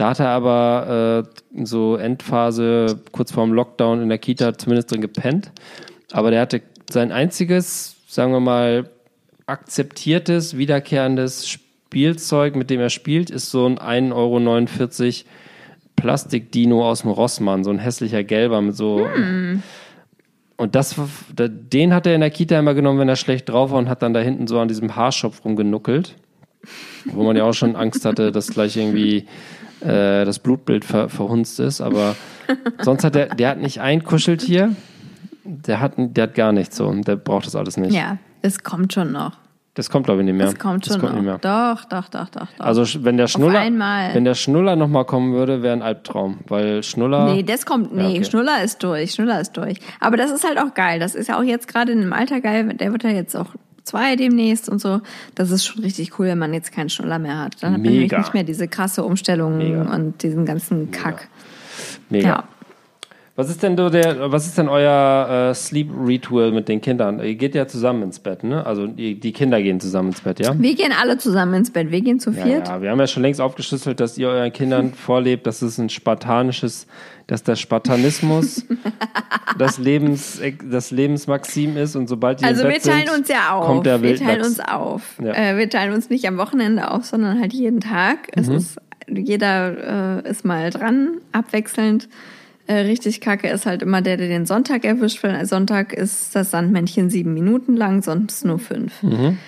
Da hat er aber äh, so Endphase, kurz vorm Lockdown in der Kita zumindest drin gepennt. Aber der hatte sein einziges, sagen wir mal, akzeptiertes, wiederkehrendes Spielzeug, mit dem er spielt, ist so ein 1,49 Euro Plastikdino aus dem Rossmann, so ein hässlicher gelber mit so. Und das, da- den hat er in der Kita immer genommen, wenn er schlecht drauf war und hat dann da hinten so an diesem Haarschopf rumgenuckelt. Wo man ja auch schon Angst hatte, dass gleich irgendwie äh, das Blutbild ver, verhunzt ist. Aber <laughs> sonst hat der, der hat nicht ein Kuscheltier. Der hat, der hat gar nichts so. Der braucht das alles nicht. Ja, es kommt schon noch. Das kommt, glaube ich, nicht mehr. Es kommt schon kommt noch. nicht mehr. Doch, doch, doch, doch, doch. Also wenn der Schnuller, wenn der Schnuller noch mal kommen würde, wäre ein Albtraum, weil Schnuller. Nee, das kommt, nee, Ja, okay. Schnuller ist durch, Schnuller ist durch. Aber das ist halt auch geil. Das ist ja auch jetzt gerade in dem Alter geil. Der wird ja jetzt auch zwei demnächst und so. Das ist schon richtig cool, wenn man jetzt keinen Schnuller mehr hat. Dann hat man nämlich Mega. nicht mehr diese krasse Umstellung Mega. und diesen ganzen Kack. Mega. Ja. Was ist denn so der, was ist denn euer äh, Sleep Ritual mit den Kindern? Ihr geht ja zusammen ins Bett, ne? Also die, Kinder gehen zusammen ins Bett, ja? Wir gehen alle zusammen ins Bett. Wir gehen zu Ja, viert. ja, wir haben ja schon längst aufgeschlüsselt, dass ihr euren Kindern <laughs> vorlebt, dass es ein spartanisches, dass der Spartanismus <laughs> das Lebens, das Lebensmaxim ist und sobald die Also wir Bett teilen sind, uns ja auf. kommt der wir teilen uns auf. Ja. Äh, wir teilen uns nicht am Wochenende auf, sondern halt jeden Tag. Es Mhm. ist, jeder äh, ist mal dran, abwechselnd. Äh, richtig kacke ist halt immer der, der den Sonntag erwischt, weil Sonntag ist das Sandmännchen sieben Minuten lang, sonst nur fünf. Mhm.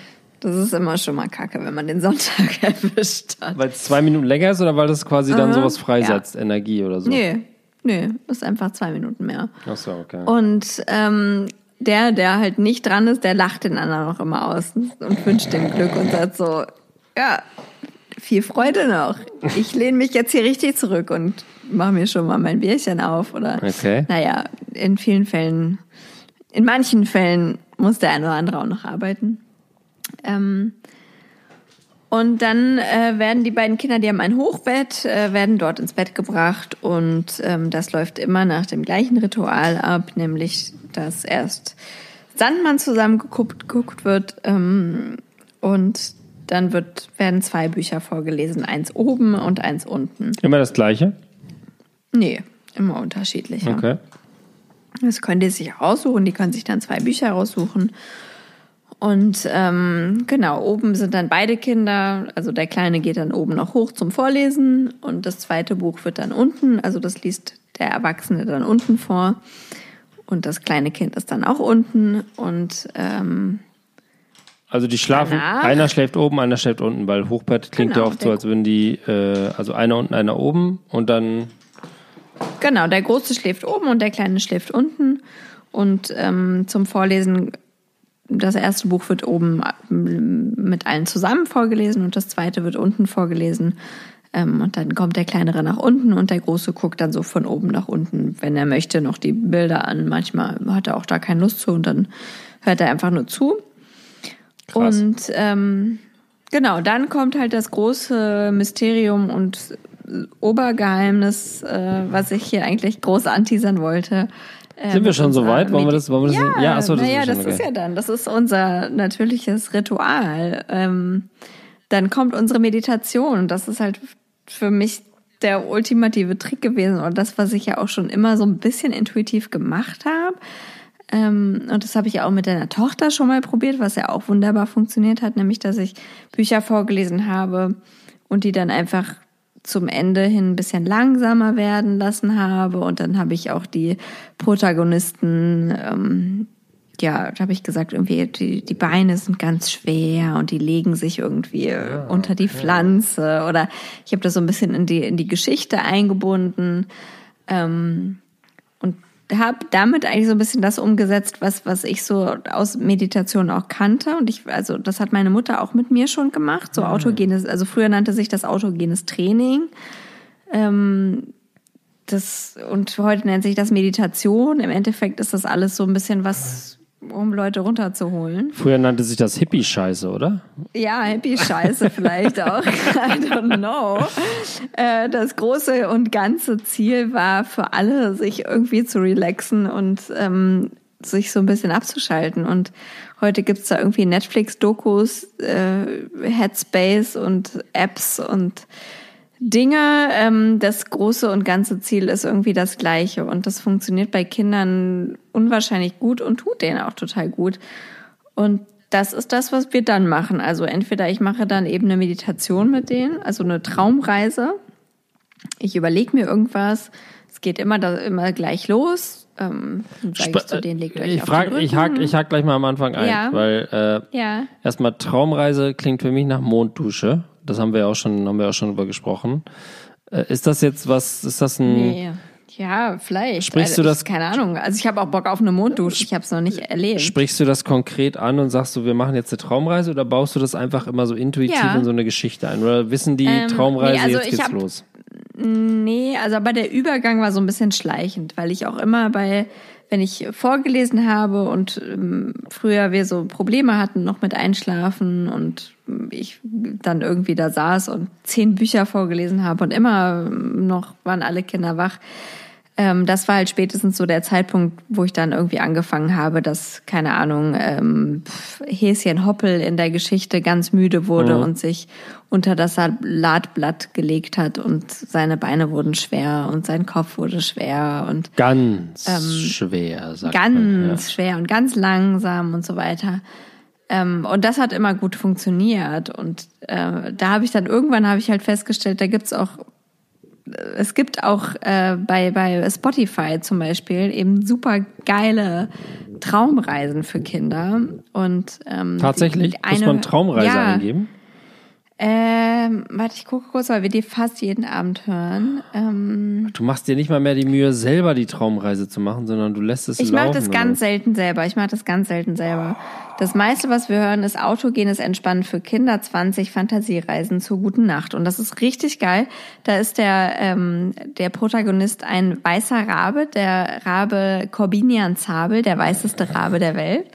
Das ist immer schon mal kacke, wenn man den Sonntag <laughs> erwischt hat. Weil es zwei Minuten länger ist oder weil das quasi dann sowas freisetzt, Energie oder so? Nee, nee, ist einfach zwei Minuten mehr. Ach so, okay. Und ähm, der, der halt nicht dran ist, der lacht den anderen auch immer aus und wünscht dem Glück und sagt so, ja, viel Freude noch. Ich lehne mich jetzt hier richtig zurück und mache mir schon mal mein Bierchen auf. Oder Okay. naja, in vielen Fällen, in manchen Fällen muss der eine oder andere auch noch arbeiten. Ähm, und dann äh, werden die beiden Kinder, die haben ein Hochbett, äh, werden dort ins Bett gebracht und ähm, das läuft immer nach dem gleichen Ritual ab, nämlich dass erst Sandmann zusammengeguckt geguckt wird ähm, und dann wird, werden zwei Bücher vorgelesen, eins oben und eins unten. Immer das Gleiche? Nee, immer unterschiedlich. Okay. Das können die sich aussuchen, die können sich dann zwei Bücher raussuchen. Und ähm, genau, oben sind dann beide Kinder, also der Kleine geht dann oben noch hoch zum Vorlesen und das zweite Buch wird dann unten, also das liest der Erwachsene dann unten vor und das kleine Kind ist dann auch unten und ähm, Also die schlafen, Danach- einer schläft oben, einer schläft unten, weil Hochbett klingt Genau, ja oft so, als würden die, äh, also einer unten, einer oben und dann, Genau, der Große schläft oben und der Kleine schläft unten. Und ähm, zum Vorlesen, das erste Buch wird oben ähm, mit allen zusammen vorgelesen und das zweite wird unten vorgelesen. Ähm, und dann kommt der Kleinere nach unten und der Große guckt dann so von oben nach unten, wenn er möchte, noch die Bilder an. Manchmal hat er auch da keine Lust zu und dann hört er einfach nur zu. Krass. Und ähm, genau, dann kommt halt das große Mysterium und Obergeheimnis, äh, was ich hier eigentlich groß anteasern wollte. Äh, sind wir mit schon so weit? Wollen wir das, wollen wir das, ja, ja achso, das naja, ist das ist ja dann, das ist unser natürliches Ritual. Ähm, dann kommt unsere Meditation. Das ist halt für mich der ultimative Trick gewesen und das, was ich ja auch schon immer so ein bisschen intuitiv gemacht habe. Ähm, und das habe ich auch mit deiner Tochter schon mal probiert, was ja auch wunderbar funktioniert hat, nämlich dass ich Bücher vorgelesen habe und die dann einfach zum Ende hin ein bisschen langsamer werden lassen habe. Und dann habe ich auch die Protagonisten, ähm, ja, da habe ich gesagt, irgendwie, die, die Beine sind ganz schwer und die legen sich irgendwie unter die Pflanze. Oder ich habe das so ein bisschen in die, in die Geschichte eingebunden. Ähm, und habe damit eigentlich so ein bisschen das umgesetzt, was, was ich so aus Meditation auch kannte. Und ich, also das hat meine Mutter auch mit mir schon gemacht, so autogenes, also früher nannte sich das autogenes Training. Ähm, das, und heute nennt sich das Meditation. Im Endeffekt ist das alles so ein bisschen was, um Leute runterzuholen. Früher nannte sich das Hippie-Scheiße, oder? Ja, Happy-Scheiße vielleicht auch. <laughs> I don't know. Äh, Das große und ganze Ziel war für alle, sich irgendwie zu relaxen und ähm, sich so ein bisschen abzuschalten. Und heute gibt's da irgendwie Netflix-Dokus, äh, Headspace und Apps und Dinge. Ähm, das große und ganze Ziel ist irgendwie das gleiche. Und das funktioniert bei Kindern unwahrscheinlich gut und tut denen auch total gut. Und das ist das, was wir dann machen. Also entweder ich mache dann eben eine Meditation mit denen, also eine Traumreise. Ich überlege mir irgendwas. Es geht immer da, immer gleich los. Ähm, ich zu denen, legt euch ich frag, ich hake ich hak gleich mal am Anfang ein, Ja. weil äh, Ja. erstmal Traumreise klingt für mich nach Monddusche. Das haben wir ja auch schon, haben wir auch schon drüber gesprochen. Äh, ist das jetzt was? Ist das ein? Nee. Ja, vielleicht. Sprichst also, du das- Ich, keine Ahnung. Also ich habe auch Bock auf eine Monddusche. Ich habe es noch nicht erlebt. Sprichst du das konkret an und sagst du, wir machen jetzt eine Traumreise oder baust du das einfach immer so intuitiv Ja. in so eine Geschichte ein? Oder wissen die Ähm, Traumreise, nee, also jetzt geht's hab- los? Nee, also aber der Übergang war so ein bisschen schleichend, weil ich auch immer bei, wenn ich vorgelesen habe und ähm, früher wir so Probleme hatten noch mit Einschlafen und ich dann irgendwie da saß und zehn Bücher vorgelesen habe und immer noch waren alle Kinder wach, ähm, das war halt spätestens so der Zeitpunkt, wo ich dann irgendwie angefangen habe, dass, keine Ahnung, ähm, Häschen Hoppel in der Geschichte ganz müde wurde mhm. und sich unter das Salatblatt gelegt hat und seine Beine wurden schwer und sein Kopf wurde schwer und ganz ähm, schwer, sagt ganz man, ja. schwer und ganz langsam und so weiter. Ähm, und das hat immer gut funktioniert. Und äh, da habe ich dann irgendwann habe ich halt festgestellt, da gibt's auch es gibt auch äh, bei, bei Spotify zum Beispiel eben super geile Traumreisen für Kinder. Und ähm, tatsächlich eine, muss man Traumreise ja, eingeben. Ähm, warte, ich gucke kurz, weil wir die fast jeden Abend hören. Ähm, du machst dir nicht mal mehr die Mühe, selber die Traumreise zu machen, sondern du lässt es ich laufen. Ich mache das ganz oder? selten selber. Ich mache das ganz selten selber. Das meiste, was wir hören, ist autogenes Entspannen für Kinder, 20 Fantasiereisen zur guten Nacht. Und das ist richtig geil. Da ist der, ähm, der Protagonist ein weißer Rabe, der Rabe Corbinian Zabel, der weißeste Rabe der Welt.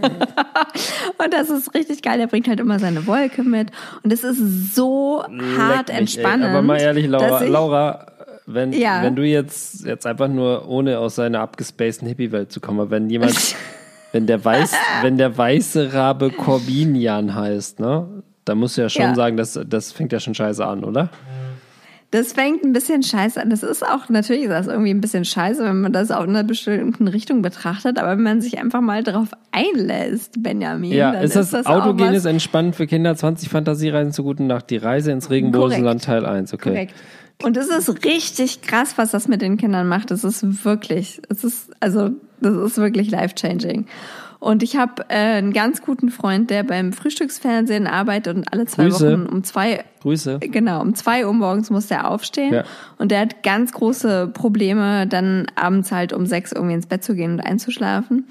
<laughs> und das ist richtig geil. Der bringt halt immer seine Wolke mit. Und es ist so Leck hart mich, entspannend. Ey. Aber mal ehrlich, Laura, Laura wenn, ja. wenn du jetzt, jetzt einfach nur, ohne aus seiner abgespaceden Hippie-Welt zu kommen, wenn jemand, <laughs> wenn der weiß, <laughs> wenn der weiße Rabe Corbinian heißt, ne, dann musst du ja schon ja. sagen, das, das fängt ja schon scheiße an, oder? Das fängt ein bisschen scheiße an. Das ist auch, natürlich ist das irgendwie ein bisschen scheiße, wenn man das auch in einer bestimmten Richtung betrachtet. Aber wenn man sich einfach mal darauf einlässt, Benjamin. Ja, ist das, ist das autogenes Entspannen für Kinder, 20 Fantasiereisen zur guten Nacht, die Reise ins Regenbogenland Teil 1, okay. Korrekt. Und es ist richtig krass, was das mit den Kindern macht. Es ist wirklich, es ist, also, das ist wirklich life-changing. Und ich habe äh, einen ganz guten Freund, der beim Frühstücksfernsehen arbeitet und alle zwei Grüße. Wochen um zwei Grüße. Genau, um zwei Uhr morgens muss der aufstehen. Ja. Und der hat ganz große Probleme, dann abends halt um sechs irgendwie ins Bett zu gehen und einzuschlafen.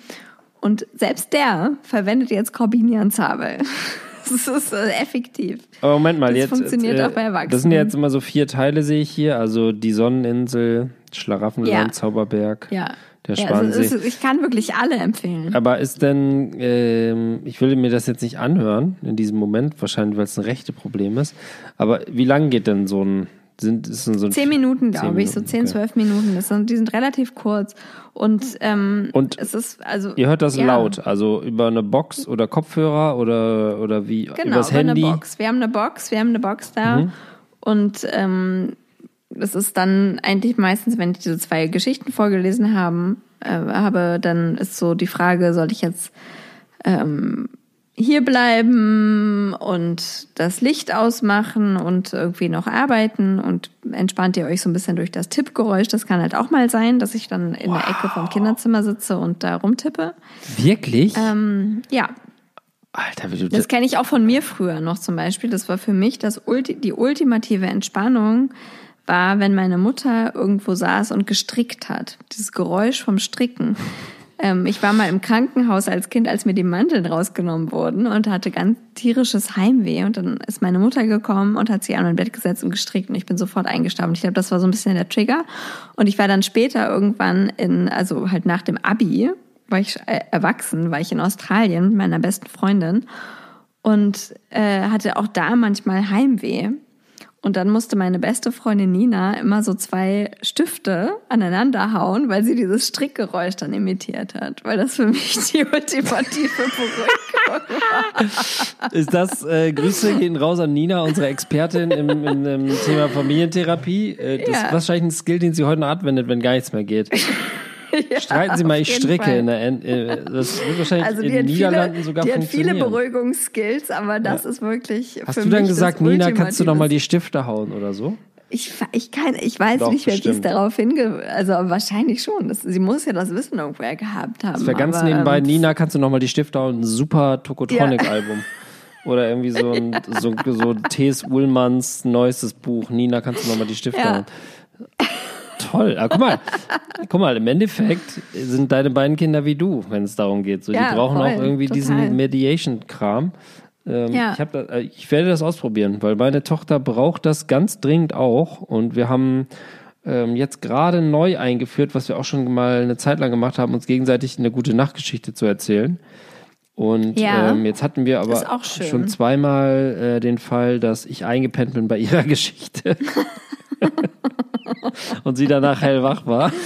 Und selbst der verwendet jetzt Corbinian-Zabel. <laughs> Das ist äh, effektiv. Aber Moment mal, das jetzt. funktioniert äh, auch bei Erwachsenen. Das sind ja jetzt immer so vier Teile, sehe ich hier. Also die Sonneninsel, Schlaraffenland, ja. Zauberberg. Ja. Der ja, also ich kann wirklich alle empfehlen. Aber ist denn, ähm, ich will mir das jetzt nicht anhören in diesem Moment, wahrscheinlich weil es ein rechte Problem ist. Aber wie lang geht denn so ein sind ist so zehn Minuten, glaube ich, so zehn, okay. zwölf Minuten. Das sind, die sind relativ kurz und ähm, und es ist also ihr hört das ja. laut, also über eine Box oder Kopfhörer oder oder wie genau, übers über Handy. Eine Box. Wir haben eine Box, wir haben eine Box da mhm. und ähm, das ist dann eigentlich meistens, wenn ich diese zwei Geschichten vorgelesen haben, äh, habe, dann ist so die Frage, soll ich jetzt ähm, hier bleiben und das Licht ausmachen und irgendwie noch arbeiten und entspannt ihr euch so ein bisschen durch das Tippgeräusch. Das kann halt auch mal sein, dass ich dann in wow. der Ecke vom Kinderzimmer sitze und da rumtippe. Wirklich? Ähm, ja. Alter, wie du das kenne ich auch von mir früher noch zum Beispiel. Das war für mich das Ulti die ultimative Entspannung, war, wenn meine Mutter irgendwo saß und gestrickt hat. Dieses Geräusch vom Stricken. Ähm, ich war mal im Krankenhaus als Kind, als mir die Mandeln rausgenommen wurden und hatte ganz tierisches Heimweh. Und dann ist meine Mutter gekommen und hat sie an mein Bett gesetzt und gestrickt und ich bin sofort eingeschlafen. Ich glaube, das war so ein bisschen der Trigger. Und ich war dann später irgendwann in, also halt nach dem Abi, war ich äh, erwachsen, war ich in Australien mit meiner besten Freundin und äh, hatte auch da manchmal Heimweh. Und dann musste meine beste Freundin Nina immer so zwei Stifte aneinander hauen, weil sie dieses Strickgeräusch dann imitiert hat, weil das für mich <laughs> die ultimative Beruhigung war. Ist das, äh, Grüße gehen raus an Nina, unsere Expertin im, im, im Thema Familientherapie. Äh, das ja. ist wahrscheinlich ein Skill, den sie heute noch anwendet, wenn gar nichts mehr geht. <laughs> ja, Streiten Sie mal, ich stricke. Fall. In der, äh, das wird wahrscheinlich also in den Niederlanden viele, sogar die funktionieren. Die hat viele Beruhigungsskills, aber das ja. ist wirklich Hast du dann gesagt, Nina, kannst du noch mal die Stifte hauen oder so? Ich, ich, kann, ich weiß Doch, nicht, wer dies darauf hinge... Also wahrscheinlich schon. Das, sie muss ja das Wissen irgendwoher gehabt haben. Das wäre ganz aber, nebenbei, ähm, Nina, kannst du noch mal die Stifte hauen? Ein super Tokotronic-Album. Ja. Oder irgendwie so ein so, so T.S. Ullmanns neuestes Buch. Nina, kannst du noch mal die Stifte ja. hauen? Toll. Ah, guck mal, <laughs> guck mal, im Endeffekt sind deine beiden Kinder wie du, wenn es darum geht. So, ja, die brauchen voll, auch irgendwie total. diesen Mediation-Kram. Ähm, ja. ich, da, äh, ich werde das ausprobieren, weil meine Tochter braucht das ganz dringend auch. Und wir haben ähm, jetzt gerade neu eingeführt, was wir auch schon mal eine Zeit lang gemacht haben, uns gegenseitig eine gute Nachtgeschichte zu erzählen. Und ja, ähm, jetzt hatten wir aber schon zweimal äh, den Fall, dass ich eingepennt bin bei ihrer <laughs> Geschichte. <laughs> und sie danach hellwach war. <laughs>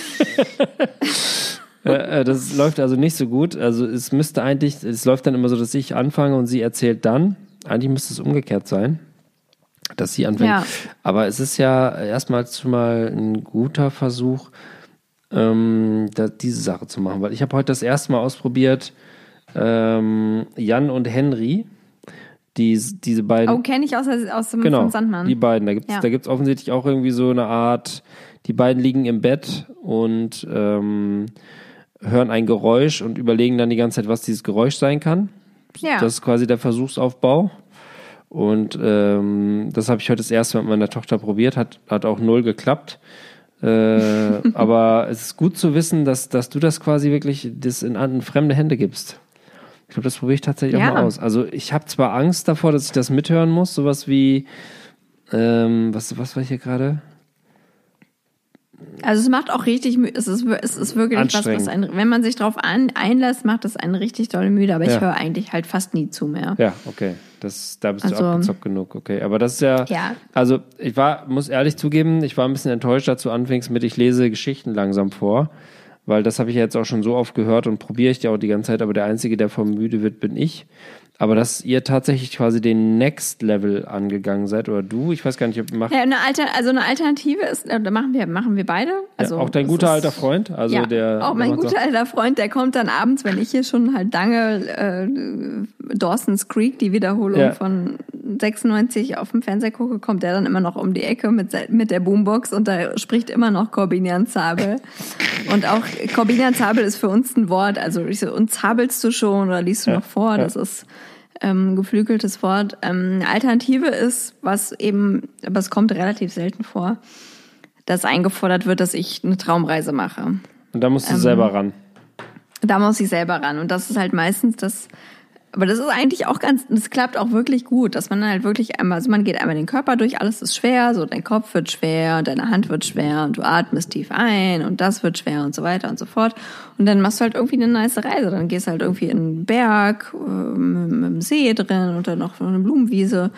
Äh, äh, das läuft also nicht so gut. Also es müsste eigentlich, es läuft dann immer so, dass ich anfange und sie erzählt dann. Eigentlich müsste es umgekehrt sein, dass sie anfängt. Ja. Aber es ist ja erstmal schon mal ein guter Versuch, ähm, da, diese Sache zu machen. Weil ich habe heute das erste Mal ausprobiert, ähm, Jan und Henry, die, diese beiden. Oh, kenne ich aus, aus dem Genau, Sandmann. die beiden. Da gibt's Ja. da gibt's offensichtlich auch irgendwie so eine Art, die beiden liegen im Bett und ähm, hören ein Geräusch und überlegen dann die ganze Zeit, was dieses Geräusch sein kann. ja. Das ist quasi der Versuchsaufbau. Und ähm, das habe ich heute das erste Mal mit meiner Tochter probiert, hat, hat auch null geklappt. Äh, <laughs> aber es ist gut zu wissen, dass, dass du das quasi wirklich das in, an fremde Hände gibst. Ich glaube, das probiere ich tatsächlich auch Ja. mal aus. Also ich habe zwar Angst davor, dass ich das mithören muss, sowas wie ähm, was, was war ich hier gerade? Also es macht auch richtig müde. Es ist, es ist wirklich was, was ein, wenn man sich drauf an, einlässt, macht es einen richtig doll müde. Aber Ja. ich höre eigentlich halt fast nie zu mehr. Ja, okay. Das, da bist du Also- abgezockt genug, okay. Aber das ist ja, Ja. also ich war, muss ehrlich zugeben, ich war ein bisschen enttäuscht dazu anfängst mit, ich lese Geschichten langsam vor, weil das habe ich ja jetzt auch schon so oft gehört und probiere ich ja auch die ganze Zeit, aber der Einzige, der vom müde wird, bin ich. Aber dass ihr tatsächlich quasi den Next Level angegangen seid oder du, ich weiß gar nicht, ob macht Ja, eine Alter, also eine Alternative ist, äh, da machen wir, machen wir beide. Also ja, auch dein guter ist- alter Freund, also ja, der auch mein guter alter Freund, der kommt dann abends, wenn ich hier schon halt lange äh, Dawson's Creek, die Wiederholung Ja. von 96 auf dem Fernseher gucke, kommt der dann immer noch um die Ecke mit, mit der Boombox und da spricht immer noch Corbinian Zabel. <laughs> und auch Corbinian Zabel ist für uns ein Wort, also ich so, und zabelst du schon oder liest du noch vor? Das ist ähm, geflügeltes Wort. Ähm, eine Alternative ist, was eben, aber es kommt relativ selten vor, dass eingefordert wird, dass ich eine Traumreise mache. Und da musst Ähm, du selber ran. Da muss ich selber ran. Und das ist halt meistens das, aber das ist eigentlich auch ganz, das klappt auch wirklich gut, dass man halt wirklich einmal, also man geht einmal den Körper durch, alles ist schwer, so dein Kopf wird schwer und deine Hand wird schwer und du atmest tief ein und das wird schwer und so weiter und so fort. Und dann machst du halt irgendwie eine nice Reise. Dann gehst du halt irgendwie in einen Berg, äh, mit, mit einem See drin oder noch eine Blumenwiese.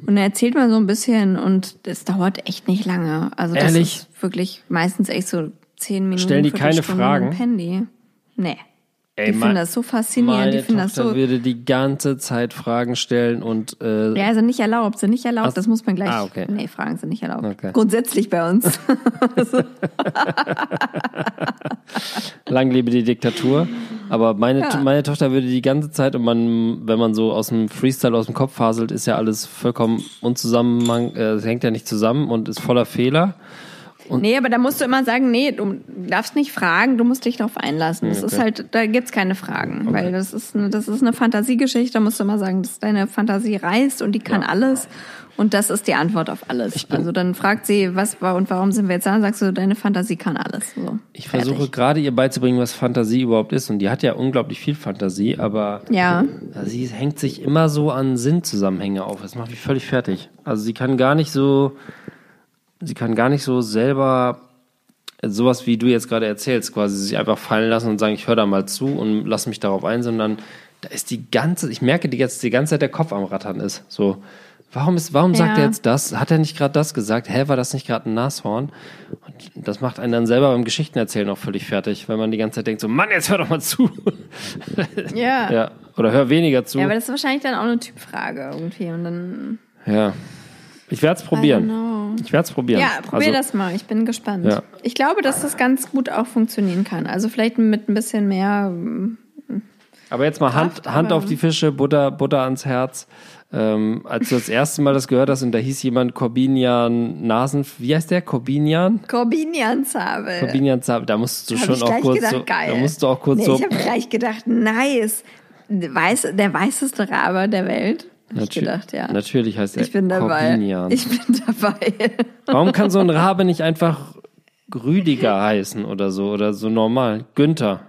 Und dann erzählt man so ein bisschen und es dauert echt nicht lange. Also das Ehrlich? ist wirklich meistens echt so zehn Minuten. Stellen die keine Fragen? Handy. Nee. Ey, die finden das so faszinierend, Meine die finden das Tochter so. würde die ganze Zeit Fragen stellen und äh, Ja, also nicht erlaubt, sind nicht erlaubt, Ach, das muss man gleich. ah, okay. Nee, Fragen sind nicht erlaubt. Okay. Grundsätzlich bei uns. <laughs> Lang lebe die Diktatur. Aber meine, Ja. meine Tochter würde die ganze Zeit, und man, wenn man so aus dem Freestyle aus dem Kopf faselt, ist ja alles vollkommen unzusammenhang, äh, es hängt ja nicht zusammen und ist voller Fehler. Nee, aber da musst du immer sagen, nee, du darfst nicht fragen, du musst dich darauf einlassen. Das ist Okay. halt, da gibt's keine Fragen, weil das ist, eine, das ist eine Fantasiegeschichte, da musst du immer sagen, dass deine Fantasie reißt und die kann Ja. alles. Und das ist die Antwort auf alles. Also dann fragt sie, was war und warum sind wir jetzt da? Dann sagst du, deine Fantasie kann alles. So, Ich fertig. versuche gerade ihr beizubringen, was Fantasie überhaupt ist. Und die hat ja unglaublich viel Fantasie, aber Ja. sie hängt sich immer so an Sinnzusammenhänge auf. Das macht mich völlig fertig. Also sie kann gar nicht so, sie kann gar nicht so selber sowas wie du jetzt gerade erzählst, quasi sich einfach fallen lassen und sagen, ich höre da mal zu und lass mich darauf ein, sondern da ist die ganze, ich merke die jetzt die ganze Zeit der Kopf am Rattern ist. So, warum ist, warum sagt Ja. er jetzt das? Hat er nicht gerade das gesagt? Hä, war das nicht gerade ein Nashorn? Und das macht einen dann selber beim Geschichtenerzählen auch völlig fertig, weil man die ganze Zeit denkt so, Mann, jetzt hör doch mal zu. <laughs> Ja. ja, oder hör weniger zu. Ja, aber das ist wahrscheinlich dann auch eine Typfrage irgendwie. Und dann. Ja. Ich werde es probieren. Ich werde es probieren. Ja, probier Also, das mal. Ich bin gespannt. Ja. Ich glaube, dass das ganz gut auch funktionieren kann. Also vielleicht mit ein bisschen mehr. ähm, Aber jetzt mal Hand, Kraft, Hand aber- auf die Fische, Butter, Butter ans Herz. Ähm, als du das erste Mal das gehört hast und da hieß jemand Corbinian Nasen, wie heißt der? Corbinian? Corbinian-Zabel. Corbinian Zab, da musst du Hab schon auch kurz gedacht, so, geil. da musst du auch kurz nee, so, Ich habe gleich gedacht, nice. Weiß, der weißeste Rabe der Welt. Natür- gedacht, ja. natürlich heißt er Ich bin dabei. Corbinian. Ich bin dabei. <laughs> Warum kann so ein Rabe nicht einfach Rüdiger heißen oder so oder so normal? Günther.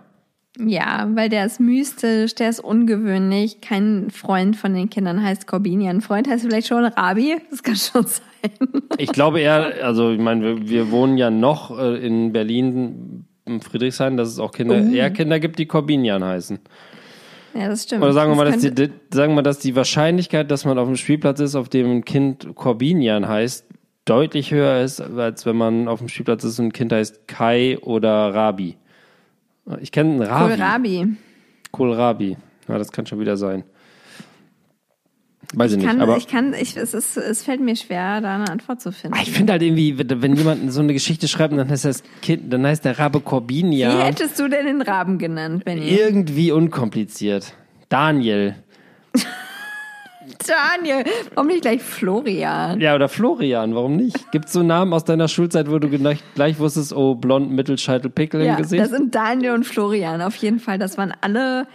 ja, weil der ist mystisch, der ist ungewöhnlich. Kein Freund von den Kindern heißt Corbinian. Freund heißt vielleicht schon Rabi. Das kann schon sein. Ich glaube eher, also ich meine, wir, wir wohnen ja noch äh, in Berlin, in Friedrichshain, dass es auch Kinder, Oh. eher Kinder gibt, die Corbinian heißen. Ja, das stimmt. Oder sagen wir mal, dass die, sagen wir, dass die Wahrscheinlichkeit, dass man auf dem Spielplatz ist, auf dem ein Kind Corbinian heißt, deutlich höher ist, als wenn man auf dem Spielplatz ist und ein Kind heißt Kai oder Rabi. Ich kenne einen Rabi. Kohlrabi. Kohlrabi. Ja, das kann schon wieder sein. Weiß ich, Ich nicht, kann, aber ich kann, ich, es, ist, es fällt mir schwer, da eine Antwort zu finden. ich finde halt irgendwie, wenn jemand so eine Geschichte schreibt, dann heißt das Kind, dann heißt der Rabe Wie Corbinia hättest du denn den Raben genannt, Benny? irgendwie unkompliziert. Daniel. <laughs> Daniel, warum nicht gleich Florian? Ja, oder Florian, warum nicht? Gibt es so Namen aus deiner Schulzeit, wo du gleich, gleich wusstest, oh, blond, Mittelscheitel, Pickel Ja, im Gesicht? das sind Daniel und Florian, auf jeden Fall. Das waren alle,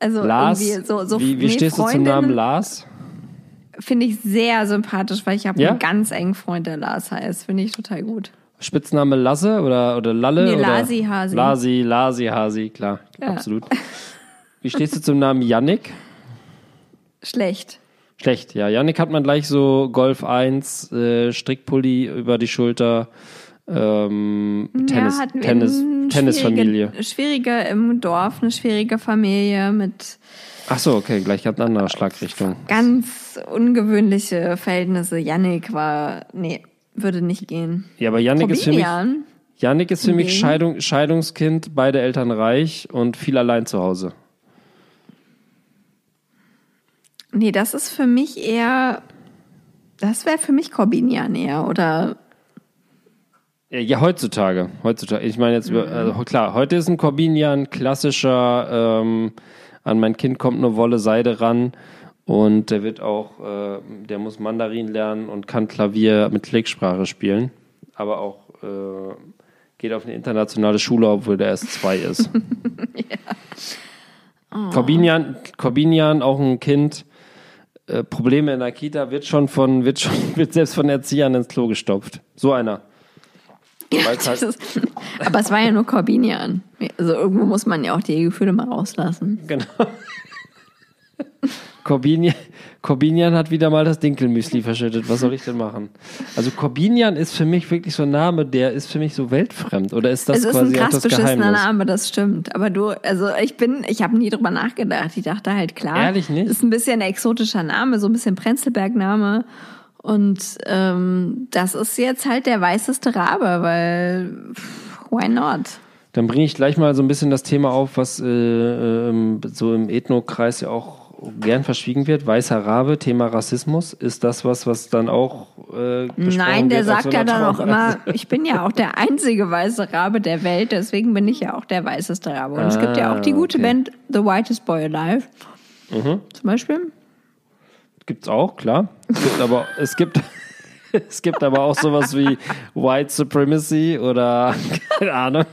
also Lars, irgendwie so, so wie, wie nee, stehst du zum Namen Lars? Finde ich sehr sympathisch, weil ich habe Ja? einen ganz engen Freund, der Lars heißt. Finde ich total gut. Spitzname Lasse oder, oder Lalle? Nee, oder? Lasi Hasi. Lasi, Lasi Hasi, klar, Ja. absolut. Wie stehst du zum Namen Yannick? Schlecht. Schlecht, ja. Yannick hat man gleich so Golf 1, äh, Strickpulli über die Schulter, ähm, Tennis, ja, Tennis, Tennisfamilie. Schwierige, schwierige im Dorf, eine schwierige Familie mit Ach so, okay, gleich ganz andere Schlagrichtung. ganz ungewöhnliche Verhältnisse. Yannick war, nee, würde nicht gehen. Ja, aber Yannick ist für mich, Yannick ist für mich? Scheidung, Scheidungskind, beide Eltern reich und viel allein zu Hause. nee, das ist für mich eher, das wäre für mich Corbinian eher, oder? Ja, ja, heutzutage. Heutzutage. Ich meine jetzt, Mhm. also, klar, heute ist ein Corbinian klassischer, ähm, an mein Kind kommt nur Wolle Seide ran und der wird auch, äh, der muss Mandarin lernen und kann Klavier mit Klicksprache spielen, aber auch äh, geht auf eine internationale Schule, obwohl der erst zwei ist. <laughs> Corbinian, Corbinian, auch ein Kind, äh, Probleme in der Kita, wird schon von, wird schon, <laughs> wird selbst von Erziehern ins Klo gestopft. So einer. Das halt- ist, aber es war ja nur Corbinian. Also irgendwo muss man ja auch die Gefühle mal rauslassen. Genau. Corbinian, Corbinian hat wieder mal das Dinkelmüsli verschüttet. Was soll ich denn machen? Also Corbinian ist für mich wirklich so ein Name, der ist für mich so weltfremd. Oder ist das es ist ein quasi auch krass beschissener? Name, das stimmt. Aber du, also ich bin, ich habe nie drüber nachgedacht. Ich dachte halt, klar, Ehrlich nicht? ist ein bisschen ein exotischer Name, so ein bisschen Prenzlberg-Name. Und ähm, das ist jetzt halt der weißeste Rabe, weil pff, why not? Dann bringe ich gleich mal so ein bisschen das Thema auf, was äh, ähm, so im Ethno-Kreis ja auch gern verschwiegen wird. Weißer Rabe, Thema Rassismus. Ist das was, was dann auch äh, Nein, der sagt ja dann auch immer, ich bin ja auch der einzige weiße Rabe der Welt, deswegen bin ich ja auch der weißeste Rabe. Und es gibt ja auch die gute Ah, okay. Mhm. Band The Whitest Boy Alive. Zum Beispiel. Gibt's auch, klar. Es gibt aber, es gibt, <laughs> es gibt aber auch sowas wie White Supremacy oder, <laughs> keine Ahnung.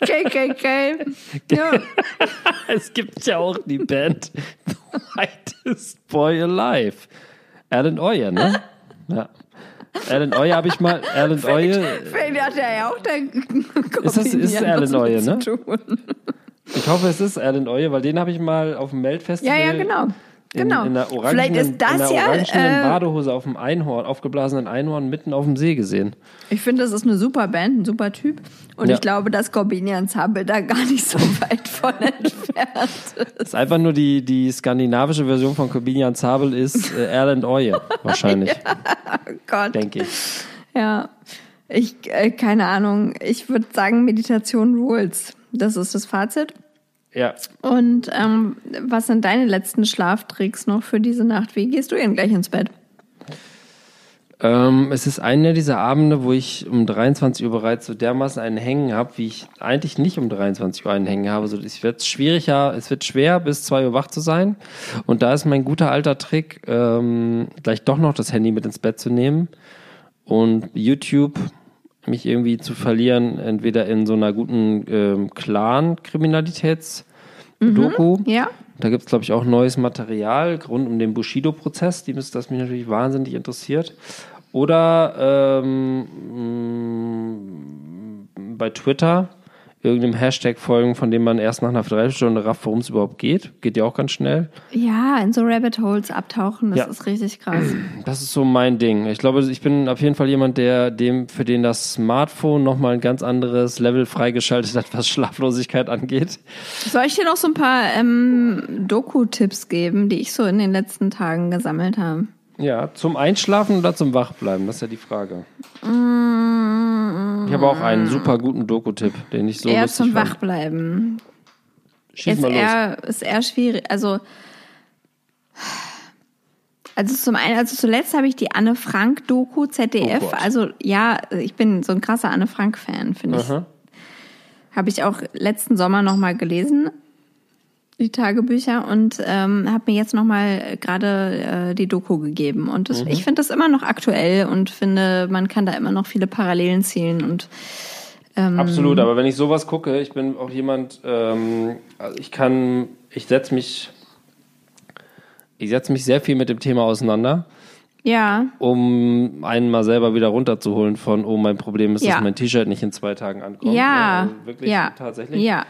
KKK. ja. <laughs> Es gibt ja auch die Band The Whitest Boy Alive. Alan Oye, ne? Ja. Alan Oye habe ich mal, Alan Oye, Vielleicht hat er ja auch der Ist das- ist Alan Oye, ne? ich hoffe, es ist Alan Oye, weil den habe ich mal auf dem Ja, Meldfestival ja, genau. In, genau. in einer Vielleicht orangenen, ist das in einer ja. orangenen Äh, Badehose auf dem Einhorn, aufgeblasenen Einhorn mitten auf dem See gesehen. ich finde, das ist eine super Band, ein super Typ. Und Ja. ich glaube, dass Corbinian Zabel da gar nicht so <laughs> weit von entfernt ist. Das ist einfach nur die, die skandinavische Version von Corbinian Zabel ist äh, Alan Oye, <laughs> wahrscheinlich, Gott. denke ich. Ja, ich, äh, keine Ahnung. Ich würde sagen, Meditation rules. Das ist das Fazit. Ja, Und ähm, was sind deine letzten Schlaftricks noch für diese Nacht? Wie gehst du denn gleich ins Bett? Ähm, es ist einer dieser Abende, wo ich um 23 Uhr bereits so dermaßen einen Hängen habe, wie ich eigentlich nicht um 23 Uhr einen Hängen habe. So, es wird schwieriger, es wird schwer, bis 2 Uhr wach zu sein. Und da ist mein guter alter Trick, ähm, gleich doch noch das Handy mit ins Bett zu nehmen und YouTube mich irgendwie zu verlieren, entweder in so einer guten ähm, Clan-Kriminalitäts-Doku. Ja? Da gibt es, glaube ich, auch neues Material rund um den Bushido-Prozess, die das mich natürlich wahnsinnig interessiert. Oder ähm, mh, bei Twitter irgendeinem Hashtag folgen, von dem man erst nach einer Dreiviertelstunde rafft, worum es überhaupt geht. Geht ja auch ganz schnell. Ja, in so Rabbit Holes abtauchen, das Ja. ist richtig krass. <clears throat> Das ist so mein Ding. Ich glaube, ich bin auf jeden Fall jemand, der dem, für den das Smartphone nochmal ein ganz anderes Level freigeschaltet hat, was Schlaflosigkeit angeht. Soll ich dir noch so ein paar ähm, Doku-Tipps geben, die ich so in den letzten Tagen gesammelt habe? Ja, zum Einschlafen oder zum Wachbleiben? Das ist ja die Frage. Ich habe auch einen super guten Doku-Tipp, den ich so Eher lustig zum fand. Wachbleiben. Schieß Ist mal los. eher, ist eher schwierig. Also, also zum einen, also zuletzt habe ich die Anne Frank Doku ZDF. Oh also ja, ich bin so ein krasser Anne Frank Fan, finde ich. Habe ich auch letzten Sommer noch mal gelesen, die Tagebücher und ähm, habe mir jetzt noch mal gerade äh, die Doku gegeben und das, ich finde das immer noch aktuell und finde, man kann da immer noch viele Parallelen ziehen und Absolut, aber wenn ich sowas gucke, ich bin auch jemand, ähm, also ich kann, ich setze mich, ich setze mich sehr viel mit dem Thema auseinander, ja, um einen mal selber wieder runterzuholen von, oh, mein Problem ist, Ja. dass mein T-Shirt nicht in zwei Tagen ankommt. ja, also wirklich ja, tatsächlich. ja.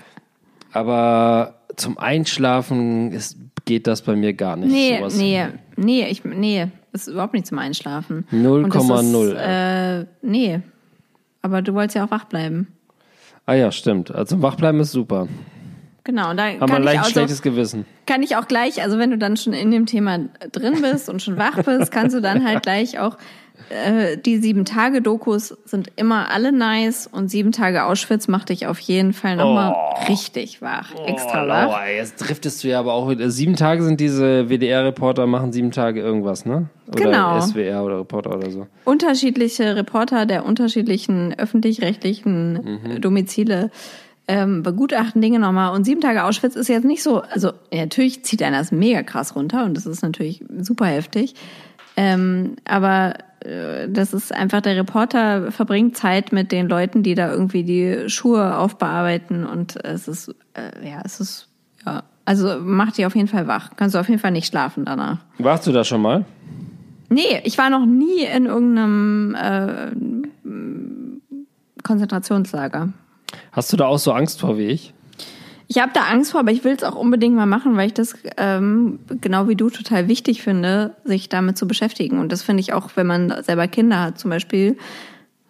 Aber zum Einschlafen ist, geht das bei mir gar nicht. Nee, sowas. nee, nee, ich, nee, das ist überhaupt nicht zum Einschlafen. 0,0, Und das ist, Äh, nee, aber du wolltest ja auch wach bleiben. Ah ja, stimmt. Also zum Wachbleiben ist super. Genau, und da Haben wir kann ich, leicht auch so, schlechtes Gewissen. kann ich auch gleich, also wenn du dann schon in dem Thema drin bist und schon wach bist, kannst du dann halt gleich auch, äh, die sieben Tage Dokus sind immer alle nice und sieben Tage Auschwitz macht dich auf jeden Fall nochmal richtig wach, extra oh, wach. Laura, jetzt driftest du ja aber auch wieder. Sieben Tage sind diese WDR-Reporter, machen sieben Tage irgendwas, ne? Oder Genau. SWR oder Reporter oder so. unterschiedliche Reporter der unterschiedlichen öffentlich-rechtlichen Mhm. äh, Domizile ähm, begutachten Dinge nochmal. Und sieben Tage Auschwitz ist jetzt nicht so, also ja, natürlich zieht einer das mega krass runter und das ist natürlich super heftig. Ähm, aber äh, das ist einfach, der Reporter verbringt Zeit mit den Leuten, die da irgendwie die Schuhe aufbearbeiten und es ist, äh, ja, es ist, ja, also macht die auf jeden Fall wach. Kannst du auf jeden Fall nicht schlafen danach. Warst du da schon mal? Nee, ich war noch nie in irgendeinem äh, Konzentrationslager. Hast du da auch so Angst vor wie ich? Ich habe da Angst vor, aber ich will es auch unbedingt mal machen, weil ich das ähm, genau wie du total wichtig finde, sich damit zu beschäftigen. Und das finde ich auch, wenn man selber Kinder hat zum Beispiel,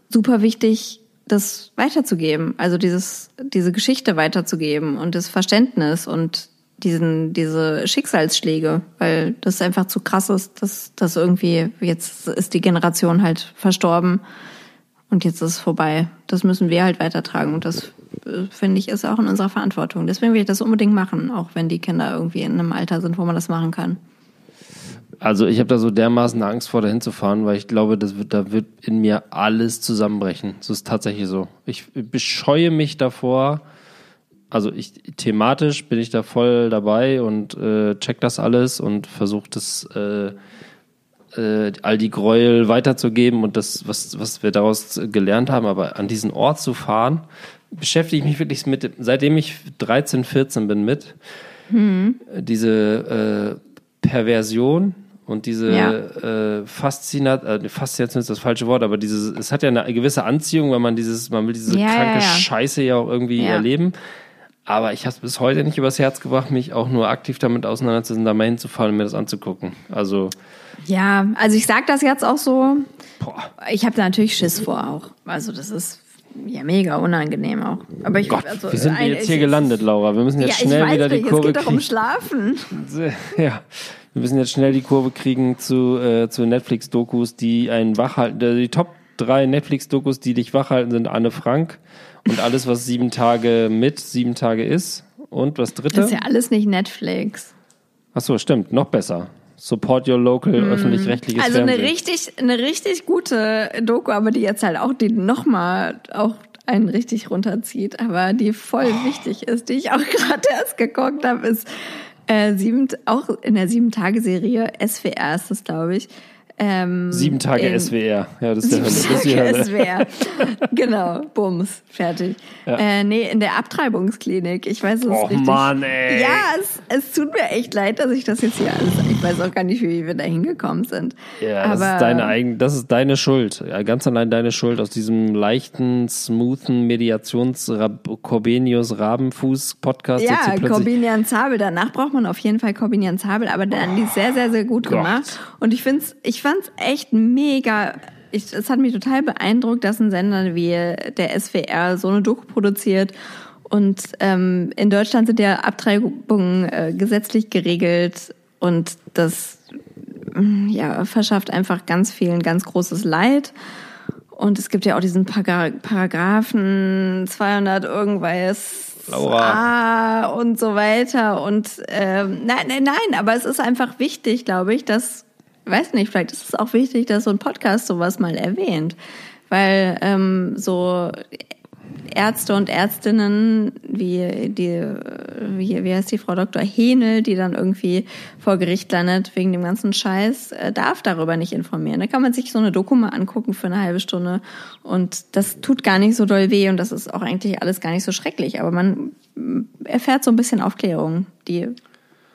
super wichtig, das weiterzugeben. Also dieses, diese Geschichte weiterzugeben und das Verständnis und diesen, diese Schicksalsschläge, weil das einfach zu krass ist, dass das irgendwie, jetzt ist die Generation halt verstorben und jetzt ist es vorbei. Das müssen wir halt weitertragen und das äh, finde ich ist auch in unserer Verantwortung. Deswegen will ich das unbedingt machen, auch wenn die Kinder irgendwie in einem Alter sind, wo man das machen kann. Also ich habe da so dermaßen Angst vor, dahin zu fahren, weil ich glaube, das wird, da wird in mir alles zusammenbrechen. Das ist tatsächlich so. Ich bescheue mich davor. Also ich thematisch bin ich da voll dabei und äh, check das alles und versuche das äh, äh, all die Gräuel weiterzugeben und das, was, was wir daraus gelernt haben. Aber an diesen Ort zu fahren, beschäftige ich mich wirklich mit, seitdem ich 13, 14 bin mit, diese äh, Perversion und diese Ja. äh, Faszinat, äh, Faszination ist das falsche Wort, aber dieses, es hat ja eine gewisse Anziehung, wenn man dieses, man will diese Ja, kranke ja. Scheiße ja auch irgendwie erleben. Aber ich habe es bis heute nicht übers Herz gebracht, mich auch nur aktiv damit auseinanderzusetzen, da mal hinzufahren und mir das anzugucken. Also, Ja, also ich sag das jetzt auch so. boah, Ich habe da natürlich Schiss vor auch. Also das ist ja mega unangenehm auch. Aber ich Gott, also, wie sind wir jetzt hier gelandet, Laura? Wir müssen Ja, jetzt ich schnell wieder die nicht, Kurve es geht doch um kriegen. Schlafen. <laughs> Ja, wir müssen jetzt schnell die Kurve kriegen zu, äh, zu Netflix-Dokus, die einen wachhalten. Die Top drei Netflix-Dokus, die dich wachhalten, sind Anne Frank und alles, was sieben Tage mit, sieben Tage ist. Und was dritte? Das ist ja alles nicht Netflix. Ach so, stimmt, noch besser. Support your local, öffentlich-rechtliches Also eine richtig, eine richtig gute Doku, aber die jetzt halt auch die nochmal auch einen richtig runterzieht, aber die voll Oh. wichtig ist, die ich auch <laughs> gerade erst geguckt habe, ist äh, sieben, auch in der sieben-Tage-Serie, SWR ist das, glaube ich. Ähm, Sieben Tage in- SWR. Ja, das ist die Hölle. Das ist die Sieben Hölle. SWR. genau, Bums, fertig. Ja. Äh, nee, in der Abtreibungsklinik. Ich weiß es Och, richtig. Mann, ey. Ja, es, es tut mir echt leid, dass ich das jetzt hier alles. Ich weiß auch gar nicht, wie wir da hingekommen sind. Ja, das Aber, ist deine eigen, das ist deine Schuld. Ja, ganz allein deine Schuld aus diesem leichten, smoothen Mediations Corbenius Rabenfuß Podcast. Ja, Corbinian Zabel. Danach braucht man auf jeden Fall Corbinian Zabel, aber dann die sehr, sehr, sehr gut Gott. gemacht. Und ich find's, ich fand's echt mega. Ich, es hat mich total beeindruckt, dass ein Sender wie der SWR so eine Doku produziert. Und ähm, in Deutschland sind ja Abtreibungen äh, gesetzlich geregelt und das ja, verschafft einfach ganz vielen ganz großes Leid. Und es gibt ja auch diesen Paragra Paragraphen 200 irgendwas Laura. und so weiter. Und ähm, nein, nein, nein, aber es ist einfach wichtig, glaube ich, dass, weiß nicht, vielleicht ist es auch wichtig, dass so ein Podcast sowas mal erwähnt. Weil ähm, so Ärzte und Ärztinnen wie die, wie, wie heißt die Frau Dr. Henel, die dann irgendwie vor Gericht landet wegen dem ganzen Scheiß, äh, darf darüber nicht informieren. Da kann man sich so eine Doku mal angucken für eine halbe Stunde und das tut gar nicht so doll weh und das ist auch eigentlich alles gar nicht so schrecklich, aber man erfährt so ein bisschen Aufklärung, die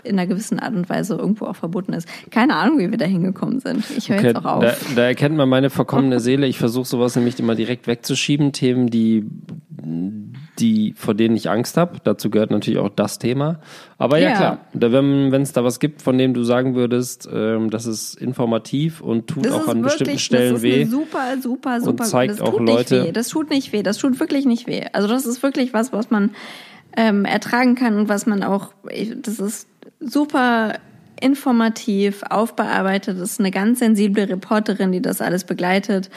in einer gewissen Art und Weise irgendwo auch verboten ist. Keine Ahnung, wie wir da hingekommen sind. Ich höre okay, jetzt auch auf. Da, da, erkennt man meine verkommene <laughs> Seele. Ich versuche sowas nämlich immer direkt wegzuschieben. Themen, die, die, vor denen ich Angst habe. Dazu gehört natürlich auch das Thema. Aber ja, ja klar, da, wenn es da was gibt, von dem du sagen würdest, ähm, das ist informativ und tut das auch an wirklich, bestimmten Stellen weh. super, super, super. Und zeigt auch Leute. Das tut nicht weh. Das tut wirklich nicht weh. Also das ist wirklich was, was man ähm, ertragen kann und was man auch, das ist super informativ, aufbearbeitet. Das ist eine ganz sensible Reporterin, die das alles begleitet.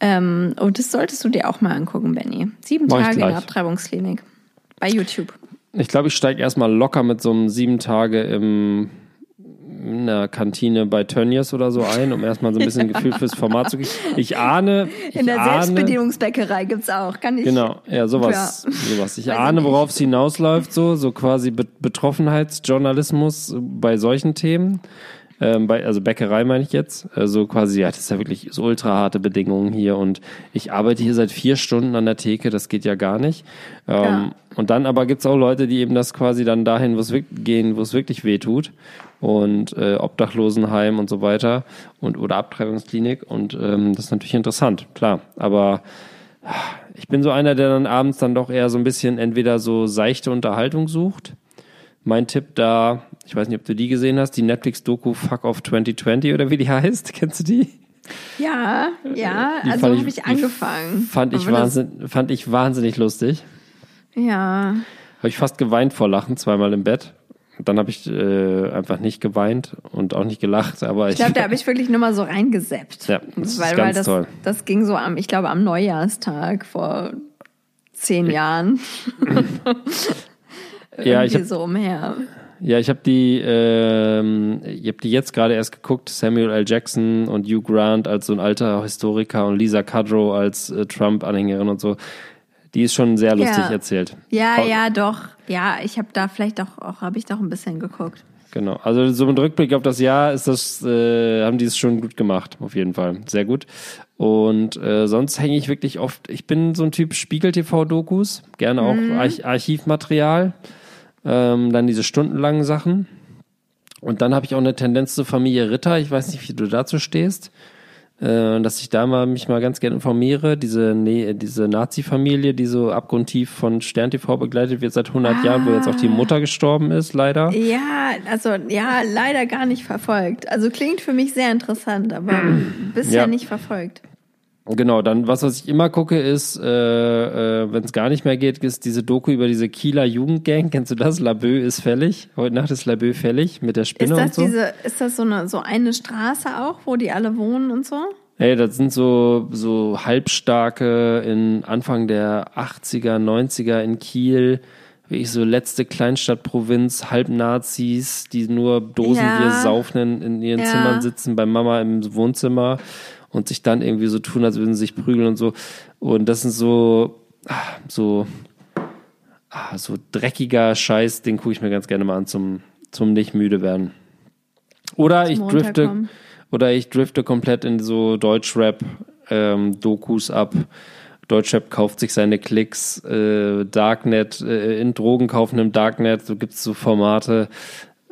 Ähm, und das solltest du dir auch mal angucken, Benny. Sieben Mach Tage in der Abtreibungsklinik. Bei YouTube. Ich glaube, ich steige erstmal locker mit so einem sieben Tage im in der Kantine bei Tönnies oder so ein, um erstmal so ein bisschen <laughs> Gefühl fürs Format zu kriegen. Ich ahne. Ich in der ahne, Selbstbedienungsbäckerei gibt's auch, kann ich. Genau, ja, sowas. Ja. sowas. Ich Weiß ahne, worauf es hinausläuft, so, so quasi Betroffenheitsjournalismus bei solchen Themen. Ähm, bei, also Bäckerei meine ich jetzt. Also quasi, ja, das ist ja wirklich so ultra harte Bedingungen hier und ich arbeite hier seit vier Stunden an der Theke, das geht ja gar nicht. Ähm, ja. Und dann aber gibt's auch Leute, die eben das quasi dann dahin, wo es gehen, wo es wirklich weh tut und äh, Obdachlosenheim und so weiter und oder Abtreibungsklinik und ähm, das ist natürlich interessant, klar. Aber ich bin so einer, der dann abends dann doch eher so ein bisschen entweder so seichte Unterhaltung sucht. Mein Tipp da, ich weiß nicht, ob du die gesehen hast, die Netflix-Doku Fuck Off 2020 oder wie die heißt. <laughs> Kennst du die? Ja, ja, die also habe ich angefangen. Fand ich, wahnsinn, fand ich wahnsinnig lustig. Ja. Habe ich fast geweint vor Lachen, zweimal im Bett. Dann habe ich äh, einfach nicht geweint und auch nicht gelacht, aber ich. Ich glaube, da habe ich wirklich nur mal so reingeseppt. Ja, das weil, ist ganz weil das, toll. Das ging so am, ich glaube, am Neujahrstag vor zehn Jahren. <laughs> <laughs> ja, ich hab, so umher. Ja, ich habe die, ähm, ich habe die jetzt gerade erst geguckt. Samuel L. Jackson und Hugh Grant als so ein alter Historiker und Lisa Kudrow als äh, Trump-Anhängerin und so. Die ist schon sehr lustig ja. erzählt. Ja, Auch, ja, doch. Ja, ich habe da vielleicht auch, auch habe ich doch ein bisschen geguckt. Genau. Also so mit Rückblick auf das Jahr ist das, äh, haben die es schon gut gemacht, auf jeden Fall. Sehr gut. Und äh, sonst hänge ich wirklich oft, ich bin so ein Typ Spiegel-TV-Dokus, gerne auch mhm. Arch Archivmaterial, ähm, dann diese stundenlangen Sachen. Und dann habe ich auch eine Tendenz zur Familie Ritter. Ich weiß nicht, wie du dazu stehst äh, dass ich da mal mich mal ganz gerne informiere. Diese, nee, diese Nazi-Familie, die so abgrundtief von Stern TV begleitet wird seit 100 ah. Jahren, wo jetzt auch die Mutter gestorben ist, leider. Ja, also ja, leider gar nicht verfolgt. Also klingt für mich sehr interessant, aber <clears throat> bisher ja. nicht verfolgt. Genau, dann was, was ich immer gucke, ist, äh, äh, wenn es gar nicht mehr geht, ist diese Doku über diese Kieler Jugendgang. Kennst du das? Labö ist fällig. Heute Nacht ist Labö fällig mit der Spinne ist das und so. Diese, ist das so eine, so eine Straße auch, wo die alle wohnen und so? Hey, das sind so, so halbstarke in Anfang der 80er, 90er in Kiel, wie ich so letzte Kleinstadtprovinz, Halbnazis, die nur Dosenbier ja. saufen in, ihren ja. Zimmern sitzen, bei Mama im Wohnzimmer und sich dann irgendwie so tun, als würden sie sich prügeln und so. Und das sind so, ah, so, ah, so dreckiger Scheiß, den gucke ich mir ganz gerne mal an zum, zum nicht müde werden. Oder ich drifte, oder ich drifte komplett in so Deutschrap-Dokus ähm, ab. Deutschrap kauft sich seine Klicks, äh, Darknet, äh, in Drogen kaufen im Darknet, so gibt's so Formate,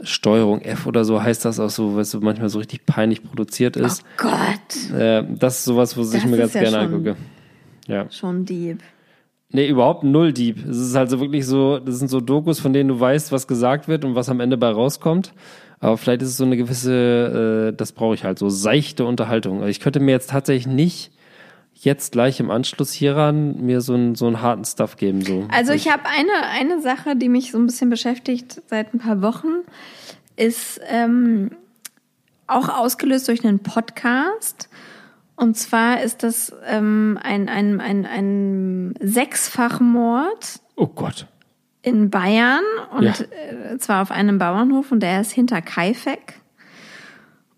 Steuerung F oder so heißt das auch so, was so manchmal so richtig peinlich produziert ist. Oh Gott. Äh, das ist sowas, wo ich mir ganz ja gerne schon, angucke. Ja. Schon Dieb. Nee, überhaupt null Dieb. Es ist halt so wirklich so, das sind so Dokus, von denen du weißt, was gesagt wird und was am Ende bei rauskommt. Aber vielleicht ist es so eine gewisse, äh, das brauche ich halt, so seichte Unterhaltung. Also ich könnte mir jetzt tatsächlich nicht jetzt gleich im Anschluss hieran mir so einen, so einen harten Stuff geben. So. Also ich habe eine, eine Sache, die mich so ein bisschen beschäftigt seit ein paar Wochen, ist ähm, auch ausgelöst durch einen Podcast. Und zwar ist das ähm, ein, ein, ein, ein Sechsfachmord Oh Gott. in Bayern und Ja. äh, zwar auf einem Bauernhof und der ist hinter Kaifek.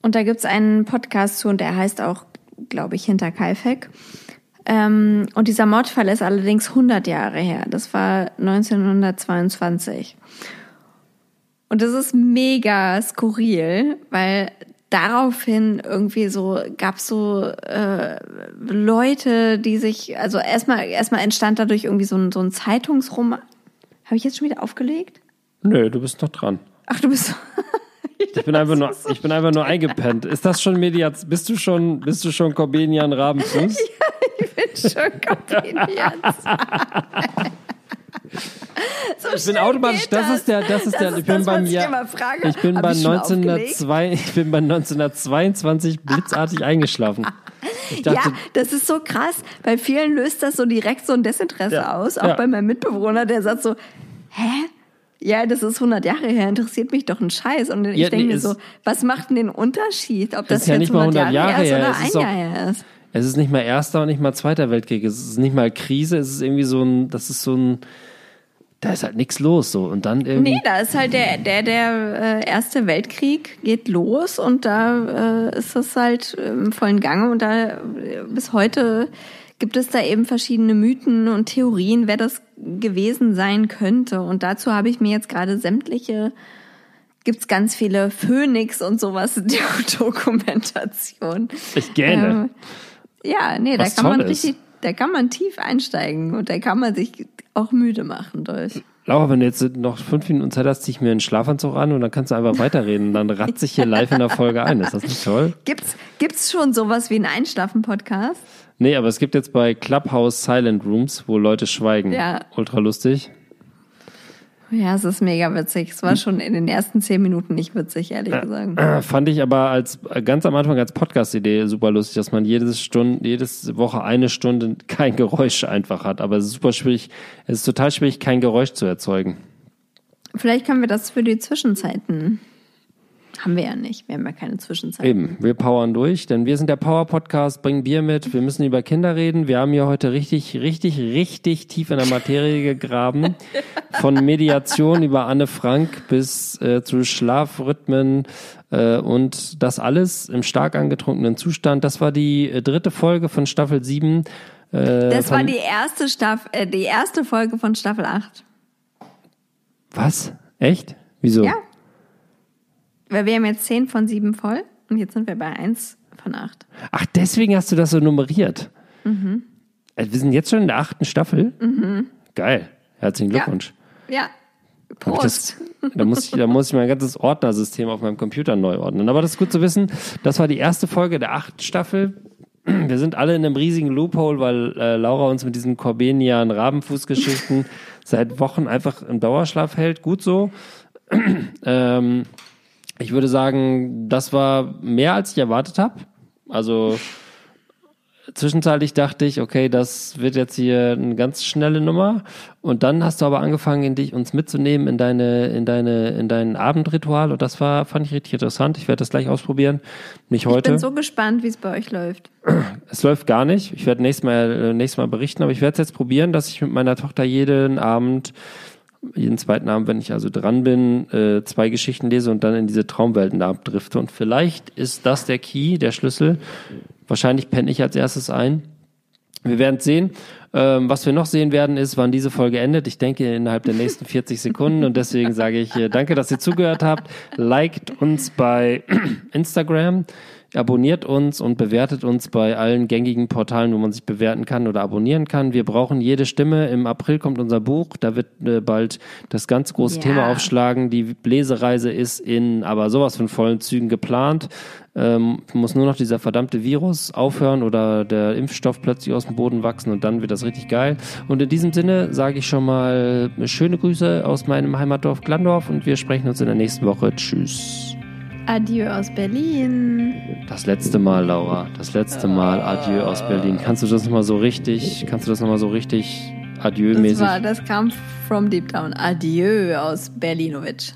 Und da gibt's einen Podcast zu und der heißt auch, glaube ich, hinter Kaifek. Ähm, und dieser Mordfall ist allerdings 100 Jahre her. Das war 1922. Und das ist mega skurril, weil daraufhin irgendwie so gab's so äh, Leute, die sich, also erstmal erstmal entstand dadurch irgendwie so ein, so ein Zeitungsroman. Habe ich jetzt schon wieder aufgelegt? Nö, du bist noch dran. Ach, du bist. <laughs> <laughs> Ich bin einfach nur, ich bin einfach nur eingepennt. Ist das schon Mediaz? Bist du schon, bist du schon Corbinian Rabenfuß? <laughs> Ich bin schon Kopinians. so Ich bin automatisch, geht das ist der, das ist Das der, ist ich bin das, beim Jahr, ich bin Hab bei ich schon 1902, ich bin bei 1922 blitzartig <laughs> eingeschlafen. Dachte, ja, das ist so krass. Bei vielen löst das so direkt so ein Desinteresse Ja, aus. Auch ja. bei meinem Mitbewohner, der sagt so, hä? Ja, das ist 100 Jahre her, interessiert mich doch ein Scheiß. Und ich Ja, denke nee, mir so, was macht denn den Unterschied, ob das ist ja jetzt nicht mal 100 100 Jahre, Jahre her ist oder ist ein Jahr her ist? es ist nicht mal Erster und nicht mal Zweiter Weltkrieg. Es ist nicht mal Krise, es ist irgendwie so ein, das ist so ein, da ist halt nichts los so. Und dann irgendwie. Nee, da ist halt der, der, der äh, Erste Weltkrieg geht los und da äh, ist das halt im vollen Gange und da äh, bis heute gibt es da eben verschiedene Mythen und Theorien, wer das gewesen sein könnte. Und dazu habe ich mir jetzt gerade sämtliche, gibt's ganz viele Phoenix und sowas <laughs> Dokumentation. Ich gähne. Ähm, ja, nee, da Was kann man ist. richtig, da kann man tief einsteigen und da kann man sich auch müde machen durch. Laura, wenn du jetzt noch fünf Minuten Zeit hast, zieh ich mir einen Schlafanzug an und dann kannst du einfach weiterreden. Dann ratze ich hier live in der Folge ein. Ist das nicht toll? <laughs> Gibt's, gibt's schon sowas wie einen Einschlafen-Podcast? Nee, aber es gibt jetzt bei Clubhouse Silent Rooms, wo Leute schweigen. Ja. Ultra lustig. Ja, es ist mega witzig. Es war schon in den ersten zehn Minuten nicht witzig, ehrlich gesagt. Äh, Fand ich aber als äh, ganz am Anfang als Podcast-Idee super lustig, dass man jedes Stunde, jedes Woche eine Stunde kein Geräusch einfach hat. Aber es ist super schwierig, es ist total schwierig, kein Geräusch zu erzeugen. Vielleicht können wir das für die Zwischenzeiten. Haben wir ja nicht. Wir haben ja keine Zwischenzeiten. Eben, wir powern durch, denn wir sind der Power-Podcast, bringen Bier mit, wir müssen über Kinder reden. Wir haben hier heute richtig, richtig, richtig tief in der Materie gegraben. Von Mediation über Anne Frank bis äh, zu Schlafrhythmen äh, und das alles im stark angetrunkenen Zustand. Das war die äh, dritte Folge von Staffel 7. Äh, Das war die erste Staffel, äh, die erste Folge von Staffel 8. Was? Echt? Wieso? Ja. Weil wir haben jetzt 10 von 7 voll und jetzt sind wir bei 1 von 8. Ach, deswegen hast du das so nummeriert. Äh, Wir sind jetzt schon in der achten Staffel. Geil. Herzlichen Ja. Glückwunsch. Ja. Ich Prost. Das, <laughs> da, muss ich, da muss ich mein ganzes Ordnersystem auf meinem Computer neu ordnen. Aber das ist gut zu wissen. Das war die erste Folge der achten Staffel. <clears throat> Wir sind alle in einem riesigen Loophole, weil äh, Laura uns mit diesen Corbenian Rabenfußgeschichten <laughs> seit Wochen einfach im Dauerschlaf hält. Gut so. <clears throat> ähm, ich würde sagen, das war mehr als ich erwartet habe. Also zwischenzeitlich dachte ich, okay, das wird jetzt hier eine ganz schnelle Nummer. Und dann hast du aber angefangen, in dich uns mitzunehmen in deine, in deine, in dein Abendritual. Und das war, fand ich richtig interessant. Ich werde das gleich ausprobieren. Nicht Ich heute. bin so gespannt, wie es bei euch läuft. Es läuft gar nicht. Ich werde nächstes Mal, äh, nächstes Mal berichten, aber ich werde es jetzt probieren, dass ich mit meiner Tochter jeden Abend, jeden zweiten Abend, wenn ich also dran bin, äh, zwei Geschichten lese und dann in diese Traumwelten da abdrifte. Und vielleicht ist das der Key, der Schlüssel. Wahrscheinlich penne ich als erstes ein. Wir werden sehen. Ähm, was wir noch sehen werden, ist, wann diese Folge endet. Ich denke innerhalb der nächsten 40 Sekunden. Und deswegen sage ich äh, danke, dass ihr zugehört habt. Liked uns bei <clears throat> Instagram, abonniert uns und bewertet uns bei allen gängigen Portalen, wo man sich bewerten kann oder abonnieren kann. Wir brauchen jede Stimme. Im April kommt unser Buch. Da wird äh, bald das ganz große Ja. Thema aufschlagen. Die Lesereise ist in aber sowas von vollen Zügen geplant. Ähm, muss nur noch dieser verdammte Virus aufhören oder der Impfstoff plötzlich aus dem Boden wachsen und dann wird das richtig geil. Und in diesem Sinne sage ich schon mal schöne Grüße aus meinem Heimatdorf Glandorf und wir sprechen uns in der nächsten Woche. Tschüss. Adieu aus Berlin. Das letzte Mal, Laura. Das letzte Mal Adieu aus Berlin. Kannst du das nochmal so richtig, kannst du das nochmal so richtig Das Adieu-mäßig? war, das kam from deep down. Adieu aus Berlinovic.